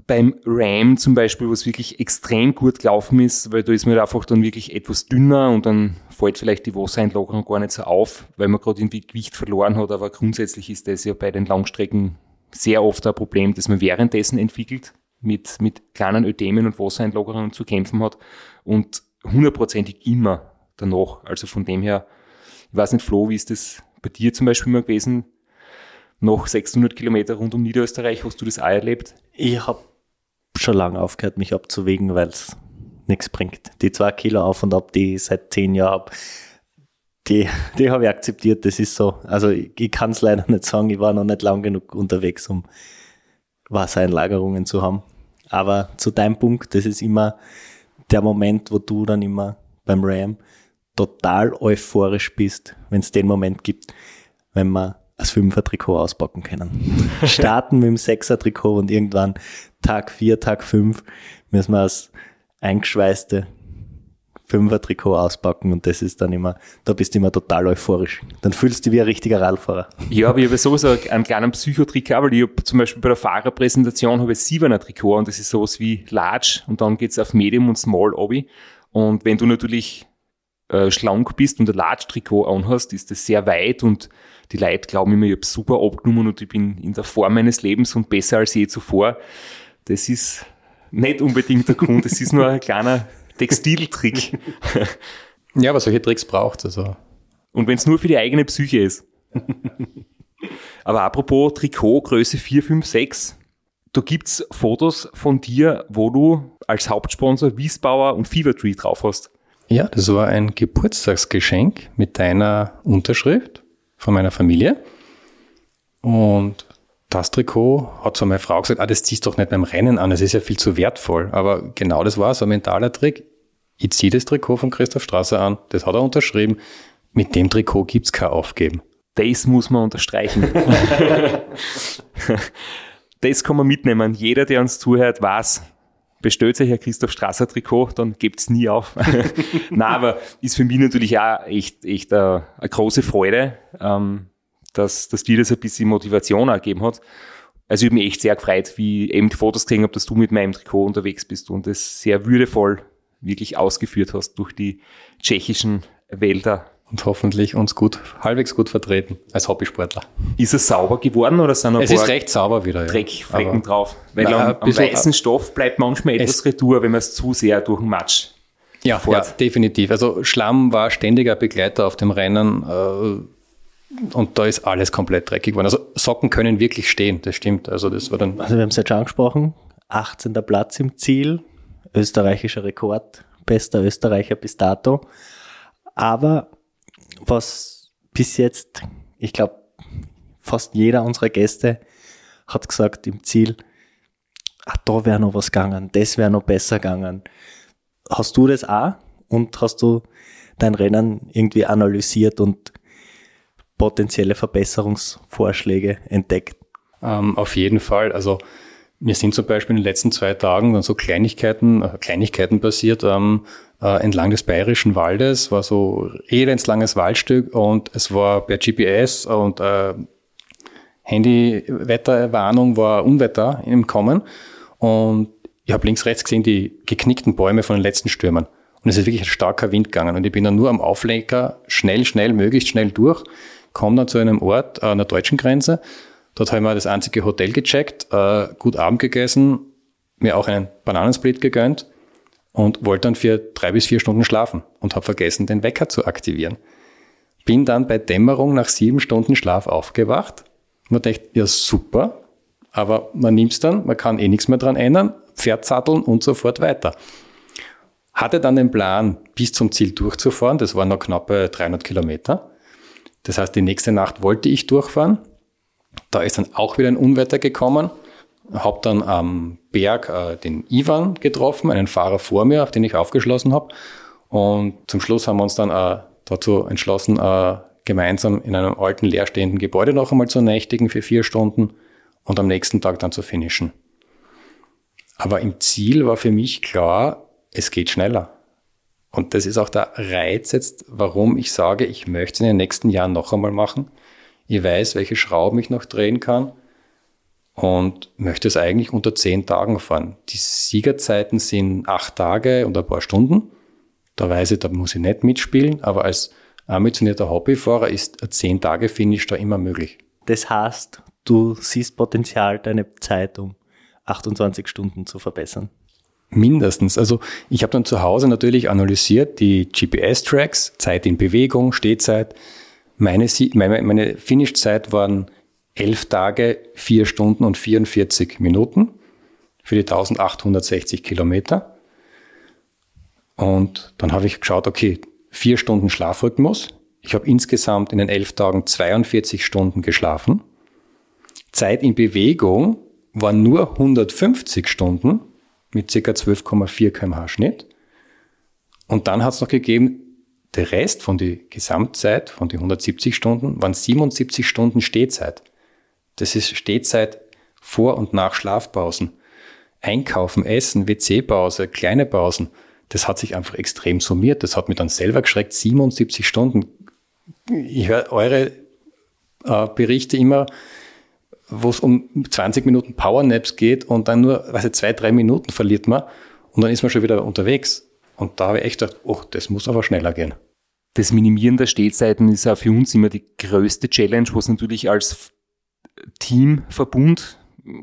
beim Ram zum Beispiel, wo es wirklich extrem gut gelaufen ist, weil da ist man einfach dann wirklich etwas dünner und dann fällt vielleicht die Wassereinlagerung gar nicht so auf, weil man gerade irgendwie Gewicht verloren hat. Aber grundsätzlich ist das ja bei den Langstrecken sehr oft ein Problem, das man währenddessen entwickelt, mit, mit kleinen Ödemen und Wassereinlagerungen zu kämpfen hat und hundertprozentig immer danach. Also von dem her, ich weiß nicht, Flo, wie ist das bei dir zum Beispiel mal gewesen? Noch 600 Kilometer rund um Niederösterreich, hast du das auch erlebt? Ich habe schon lange aufgehört, mich abzuwägen, weil es nichts bringt. Die zwei Kilo auf und ab, die ich seit zehn Jahren habe, die, die habe ich akzeptiert. Das ist so. Also ich, ich kann es leider nicht sagen, ich war noch nicht lang genug unterwegs, um Wassereinlagerungen zu haben. Aber zu deinem Punkt, das ist immer der Moment, wo du dann immer beim Ram total euphorisch bist, wenn es den Moment gibt, wenn man das Fünfer-Trikot auspacken können. Starten mit dem Sechser-Trikot und irgendwann Tag vier, Tag fünf müssen wir als eingeschweißte Fünfer-Trikot auspacken und das ist dann immer, da bist du immer total euphorisch. Dann fühlst du dich wie ein richtiger Radfahrer. Ja, aber ich habe sowieso einen kleinen Psychotrick, weil ich hab zum Beispiel bei der Fahrerpräsentation habe ich Siebener Trikot und das ist sowas wie Large und dann geht's auf Medium und Small obi. Und wenn du natürlich äh, schlank bist und ein Large-Trikot anhast, ist das sehr weit und die Leute glauben immer, ich habe super abgenommen und ich bin in der Form meines Lebens und besser als je zuvor. Das ist nicht unbedingt der Grund, das ist nur ein kleiner Textiltrick. Ja, aber solche Tricks braucht es. Also. Und wenn es nur für die eigene Psyche ist. Aber apropos Trikot, Größe 4, 5, 6. Da gibt's Fotos von dir, wo du als Hauptsponsor Wiesbauer und Fevertree drauf hast. Ja, das war ein Geburtstagsgeschenk mit deiner Unterschrift von meiner Familie. Und das Trikot hat so meine Frau gesagt, ah, das ziehst du doch nicht beim Rennen an, das ist ja viel zu wertvoll. Aber genau das war so ein mentaler Trick. Ich ziehe das Trikot von Christoph Strasser an, das hat er unterschrieben. Mit dem Trikot gibt's kein Aufgeben. Das muss man unterstreichen. das kann man mitnehmen. Jeder, der uns zuhört, weiß, bestellt sich ein Christoph Strasser Trikot, dann gebt's nie auf. Na, aber ist für mich natürlich auch echt, echt eine, eine große Freude, ähm, dass, dass dir das ein bisschen Motivation ergeben hat. Also ich habe mich echt sehr gefreut, wie eben die Fotos gesehen habe, dass du mit meinem Trikot unterwegs bist und das sehr würdevoll wirklich ausgeführt hast durch die tschechischen Wälder. Und hoffentlich uns gut, halbwegs gut vertreten als Hobbysportler. Ist es sauber geworden oder sind noch Es ist recht sauber wieder. Ja. Dreckflecken drauf? Weil Na, am, am weißen Stoff bleibt manchmal etwas Retour, wenn man es zu sehr durch den Matsch Ja, ja, definitiv. Also Schlamm war ständiger Begleiter auf dem Rennen äh, und da ist alles komplett dreckig geworden. Also Socken können wirklich stehen, das stimmt. Also das war dann Also wir haben es jetzt schon angesprochen, 18. Platz im Ziel, österreichischer Rekord, bester Österreicher bis dato. Aber was bis jetzt, ich glaube, fast jeder unserer Gäste hat gesagt im Ziel, ah, da wäre noch was gegangen, das wäre noch besser gegangen. Hast du das auch und hast du dein Rennen irgendwie analysiert und potenzielle Verbesserungsvorschläge entdeckt? Ähm, auf jeden Fall. Also mir sind zum Beispiel in den letzten zwei Tagen dann so Kleinigkeiten, äh, Kleinigkeiten passiert. Ähm, äh, entlang des Bayerischen Waldes war so elendslanges Waldstück und es war per GPS und äh, Handy-Wetterwarnung war Unwetter im Kommen und ich habe links, rechts gesehen die geknickten Bäume von den letzten Stürmen. Und es ist wirklich ein starker Wind gegangen. Und ich bin dann nur am Auflenker schnell, schnell, möglichst schnell durch, komme dann zu einem Ort an der deutschen Grenze. Dort habe ich mir das einzige Hotel gecheckt, äh, gut Abend gegessen, mir auch einen Bananensplit gegönnt und wollte dann für drei bis vier Stunden schlafen und habe vergessen, den Wecker zu aktivieren. Bin dann bei Dämmerung nach sieben Stunden Schlaf aufgewacht. Man denkt, ja super, aber man nimmt's dann, man kann eh nichts mehr dran ändern, Pferd satteln und so fort weiter. Hatte dann den Plan, bis zum Ziel durchzufahren. Das waren noch knappe 300 Kilometer. Das heißt, die nächste Nacht wollte ich durchfahren. Da ist dann auch wieder ein Unwetter gekommen. Hab dann am Berg äh, den Ivan getroffen, einen Fahrer vor mir, auf den ich aufgeschlossen habe. Und zum Schluss haben wir uns dann äh, dazu entschlossen, äh, gemeinsam in einem alten leerstehenden Gebäude noch einmal zu nächtigen für vier Stunden und am nächsten Tag dann zu finishen. Aber im Ziel war für mich klar, es geht schneller. Und das ist auch der Reiz jetzt, warum ich sage, ich möchte es in den nächsten Jahren noch einmal machen. Ich weiß, welche Schrauben ich noch drehen kann und möchte es eigentlich unter zehn Tagen fahren. Die Siegerzeiten sind acht Tage und ein paar Stunden. Da weiß ich, da muss ich nicht mitspielen, aber als ambitionierter Hobbyfahrer ist ein zehn Tage Finish da immer möglich. Das heißt, du siehst Potenzial, deine Zeit um 28 Stunden zu verbessern. Mindestens. Also ich habe dann zu Hause natürlich analysiert die GPS-Tracks, Zeit in Bewegung, Stehzeit. Meine, meine, meine Finish-Zeit waren 11 Tage, 4 Stunden und 44 Minuten für die 1860 Kilometer. Und dann habe ich geschaut, okay, 4 Stunden Schlafrhythmus. Ich habe insgesamt in den 11 Tagen 42 Stunden geschlafen. Zeit in Bewegung waren nur 150 Stunden mit ca. 12,4 kmh Schnitt. Und dann hat es noch gegeben, der Rest von der Gesamtzeit, von den 170 Stunden, waren 77 Stunden Stehzeit. Das ist Stehzeit vor und nach Schlafpausen. Einkaufen, Essen, WC-Pause, kleine Pausen. das hat sich einfach extrem summiert. Das hat mich dann selber geschreckt, 77 Stunden. Ich höre eure äh, Berichte immer, wo es um 20 Minuten Powernaps geht und dann nur, weiß ich, zwei, drei Minuten verliert man und dann ist man schon wieder unterwegs. Und da habe ich echt gedacht, oh, das muss aber schneller gehen. Das Minimieren der Stehzeiten ist auch für uns immer die größte Challenge, was natürlich als Teamverbund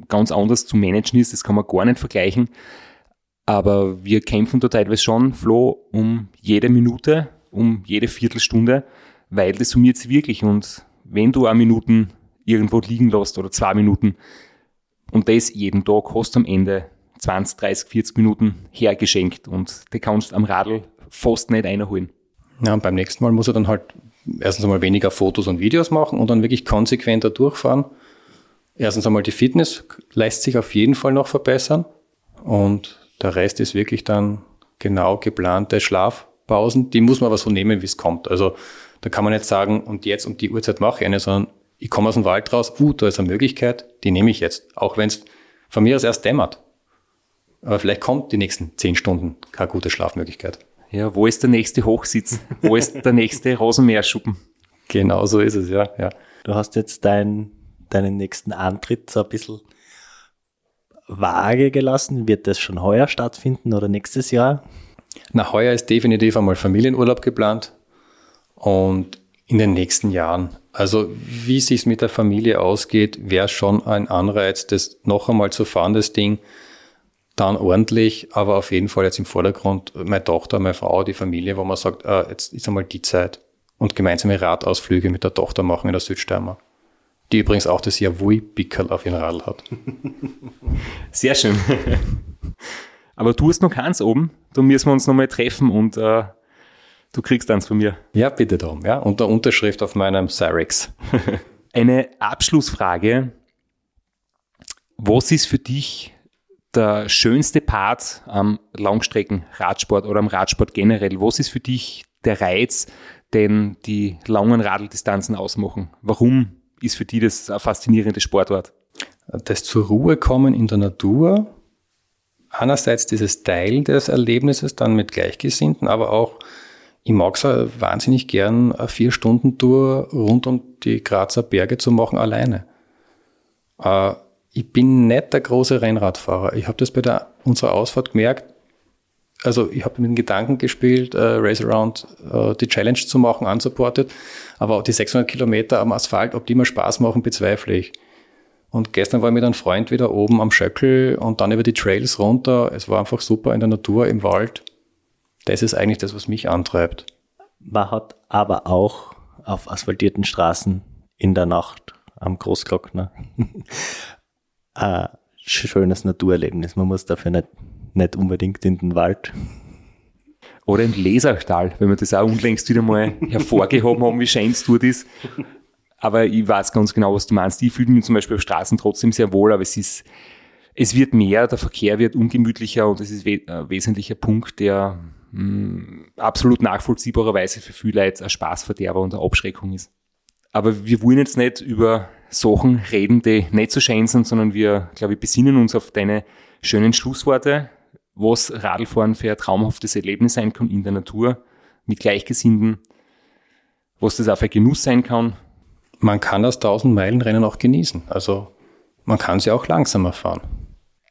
ganz anders zu managen ist. Das kann man gar nicht vergleichen. Aber wir kämpfen da teilweise schon, Flo, um jede Minute, um jede Viertelstunde, weil das summiert sich wirklich. Und wenn du eine Minuten irgendwo liegen lässt oder zwei Minuten und das jeden Tag hast am Ende 20, 30, 40 Minuten hergeschenkt und die kannst am Radl fast nicht einholen. Ja, und beim nächsten Mal muss er dann halt erstens einmal weniger Fotos und Videos machen und dann wirklich konsequenter durchfahren. Erstens einmal die Fitness lässt sich auf jeden Fall noch verbessern und der Rest ist wirklich dann genau geplante Schlafpausen. Die muss man aber so nehmen, wie es kommt. Also da kann man nicht sagen, und jetzt um die Uhrzeit mache ich eine, sondern ich komme aus dem Wald raus, uh, da ist eine Möglichkeit, die nehme ich jetzt. Auch wenn es von mir aus erst dämmert. Aber vielleicht kommt die nächsten zehn Stunden keine gute Schlafmöglichkeit. Ja, wo ist der nächste Hochsitz? Wo ist der nächste Rosenmeerschuppen? Genau so ist es, ja. ja. Du hast jetzt dein, deinen nächsten Antritt so ein bisschen vage gelassen. Wird das schon heuer stattfinden oder nächstes Jahr? Na, heuer ist definitiv einmal Familienurlaub geplant und in den nächsten Jahren. Also wie es sich mit der Familie ausgeht, wäre schon ein Anreiz, das noch einmal zu fahren, das Ding dann ordentlich, aber auf jeden Fall jetzt im Vordergrund meine Tochter, meine Frau, die Familie, wo man sagt, äh, jetzt ist einmal die Zeit und gemeinsame Radausflüge mit der Tochter machen in der Südsteiermark. Die übrigens auch das Javui-Pickel auf ihrem Radl hat. Sehr schön. Aber du hast noch keins oben. Da müssen wir uns nochmal treffen und äh, du kriegst eins von mir. Ja, bitte darum. Ja, unter Unterschrift auf meinem Cyrex. Eine Abschlussfrage. Was ist für dich der schönste Part am Langstreckenradsport oder am Radsport generell? Was ist für dich der Reiz, den die langen Radldistanzen ausmachen? Warum ist für dich das ein faszinierende Sportart? Das zur Ruhe kommen in der Natur. Einerseits dieses Teilen des Erlebnisses dann mit Gleichgesinnten, aber auch, ich mag es wahnsinnig gern, eine Vier-Stunden-Tour rund um die Grazer Berge zu machen, alleine. Äh, ich bin nicht der große Rennradfahrer. Ich habe das bei der, unserer Ausfahrt gemerkt. Also ich habe mit dem Gedanken gespielt, äh, Race Around äh, die Challenge zu machen, unsupported. Aber auch die 600 Kilometer am Asphalt, ob die mir Spaß machen, bezweifle ich. Und gestern war ich mit einem Freund wieder oben am Schöckel und dann über die Trails runter. Es war einfach super in der Natur, im Wald. Das ist eigentlich das, was mich antreibt. Man hat aber auch auf asphaltierten Straßen in der Nacht am Großglockner ein schönes Naturerlebnis. Man muss dafür nicht, nicht unbedingt in den Wald. Oder im Laserstahl, wenn wir das auch unlängst wieder mal hervorgehoben haben, wie schön es dort ist. Aber ich weiß ganz genau, was du meinst. Ich fühle mich zum Beispiel auf Straßen trotzdem sehr wohl, aber es ist, es wird mehr, der Verkehr wird ungemütlicher und das ist ein wesentlicher Punkt, der mh, hm, absolut nachvollziehbarerweise für viele Leute ein Spaßverderber und eine Abschreckung ist. Aber wir wollen jetzt nicht über Sachen reden, die nicht so schön sind, sondern wir, glaube ich, besinnen uns auf deine schönen Schlussworte, was Radlfahren für ein traumhaftes Erlebnis sein kann in der Natur, mit Gleichgesinnten, was das auch für ein Genuss sein kann. Man kann das 1000 Meilen Rennen auch genießen. Also man kann sie auch langsamer fahren.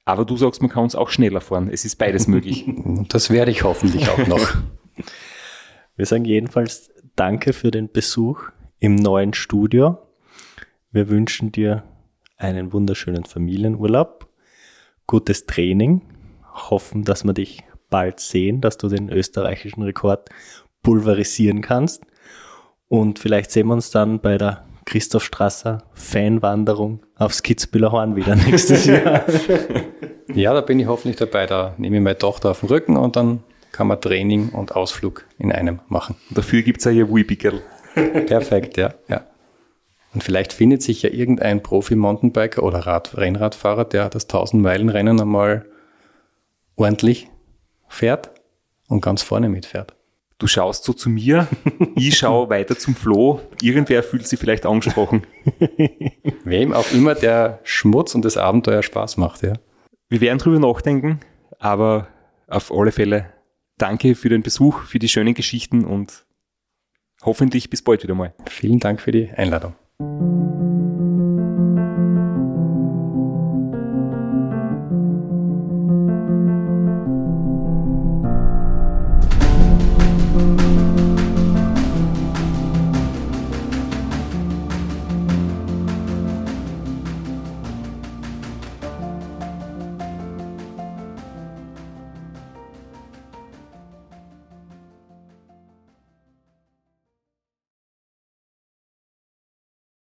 Aber du sagst, man kann es auch schneller fahren. Es ist beides möglich. das werde ich hoffentlich auch noch. Wir sagen jedenfalls Danke für den Besuch im neuen Studio. Wir wünschen dir einen wunderschönen Familienurlaub, gutes Training, hoffen, dass wir dich bald sehen, dass du den österreichischen Rekord pulverisieren kannst. Und vielleicht sehen wir uns dann bei der Christoph Strasser Fanwanderung aufs Kitzbühler Horn wieder nächstes Jahr. ja, da bin ich hoffentlich dabei. Da nehme ich meine Tochter auf den Rücken und dann kann man Training und Ausflug in einem machen. Dafür gibt es ja hier Wibickel. Perfekt, ja, ja. Und vielleicht findet sich ja irgendein Profi-Mountainbiker oder Rad Rennradfahrer, der das 1000-Meilen-Rennen einmal ordentlich fährt und ganz vorne mitfährt. Du schaust so zu mir, ich schaue weiter zum Flo. Irgendwer fühlt sich vielleicht angesprochen. Wem auch immer der Schmutz und das Abenteuer Spaß macht, ja. Wir werden drüber nachdenken, aber auf alle Fälle danke für den Besuch, für die schönen Geschichten und hoffentlich bis bald wieder mal. Vielen Dank für die Einladung.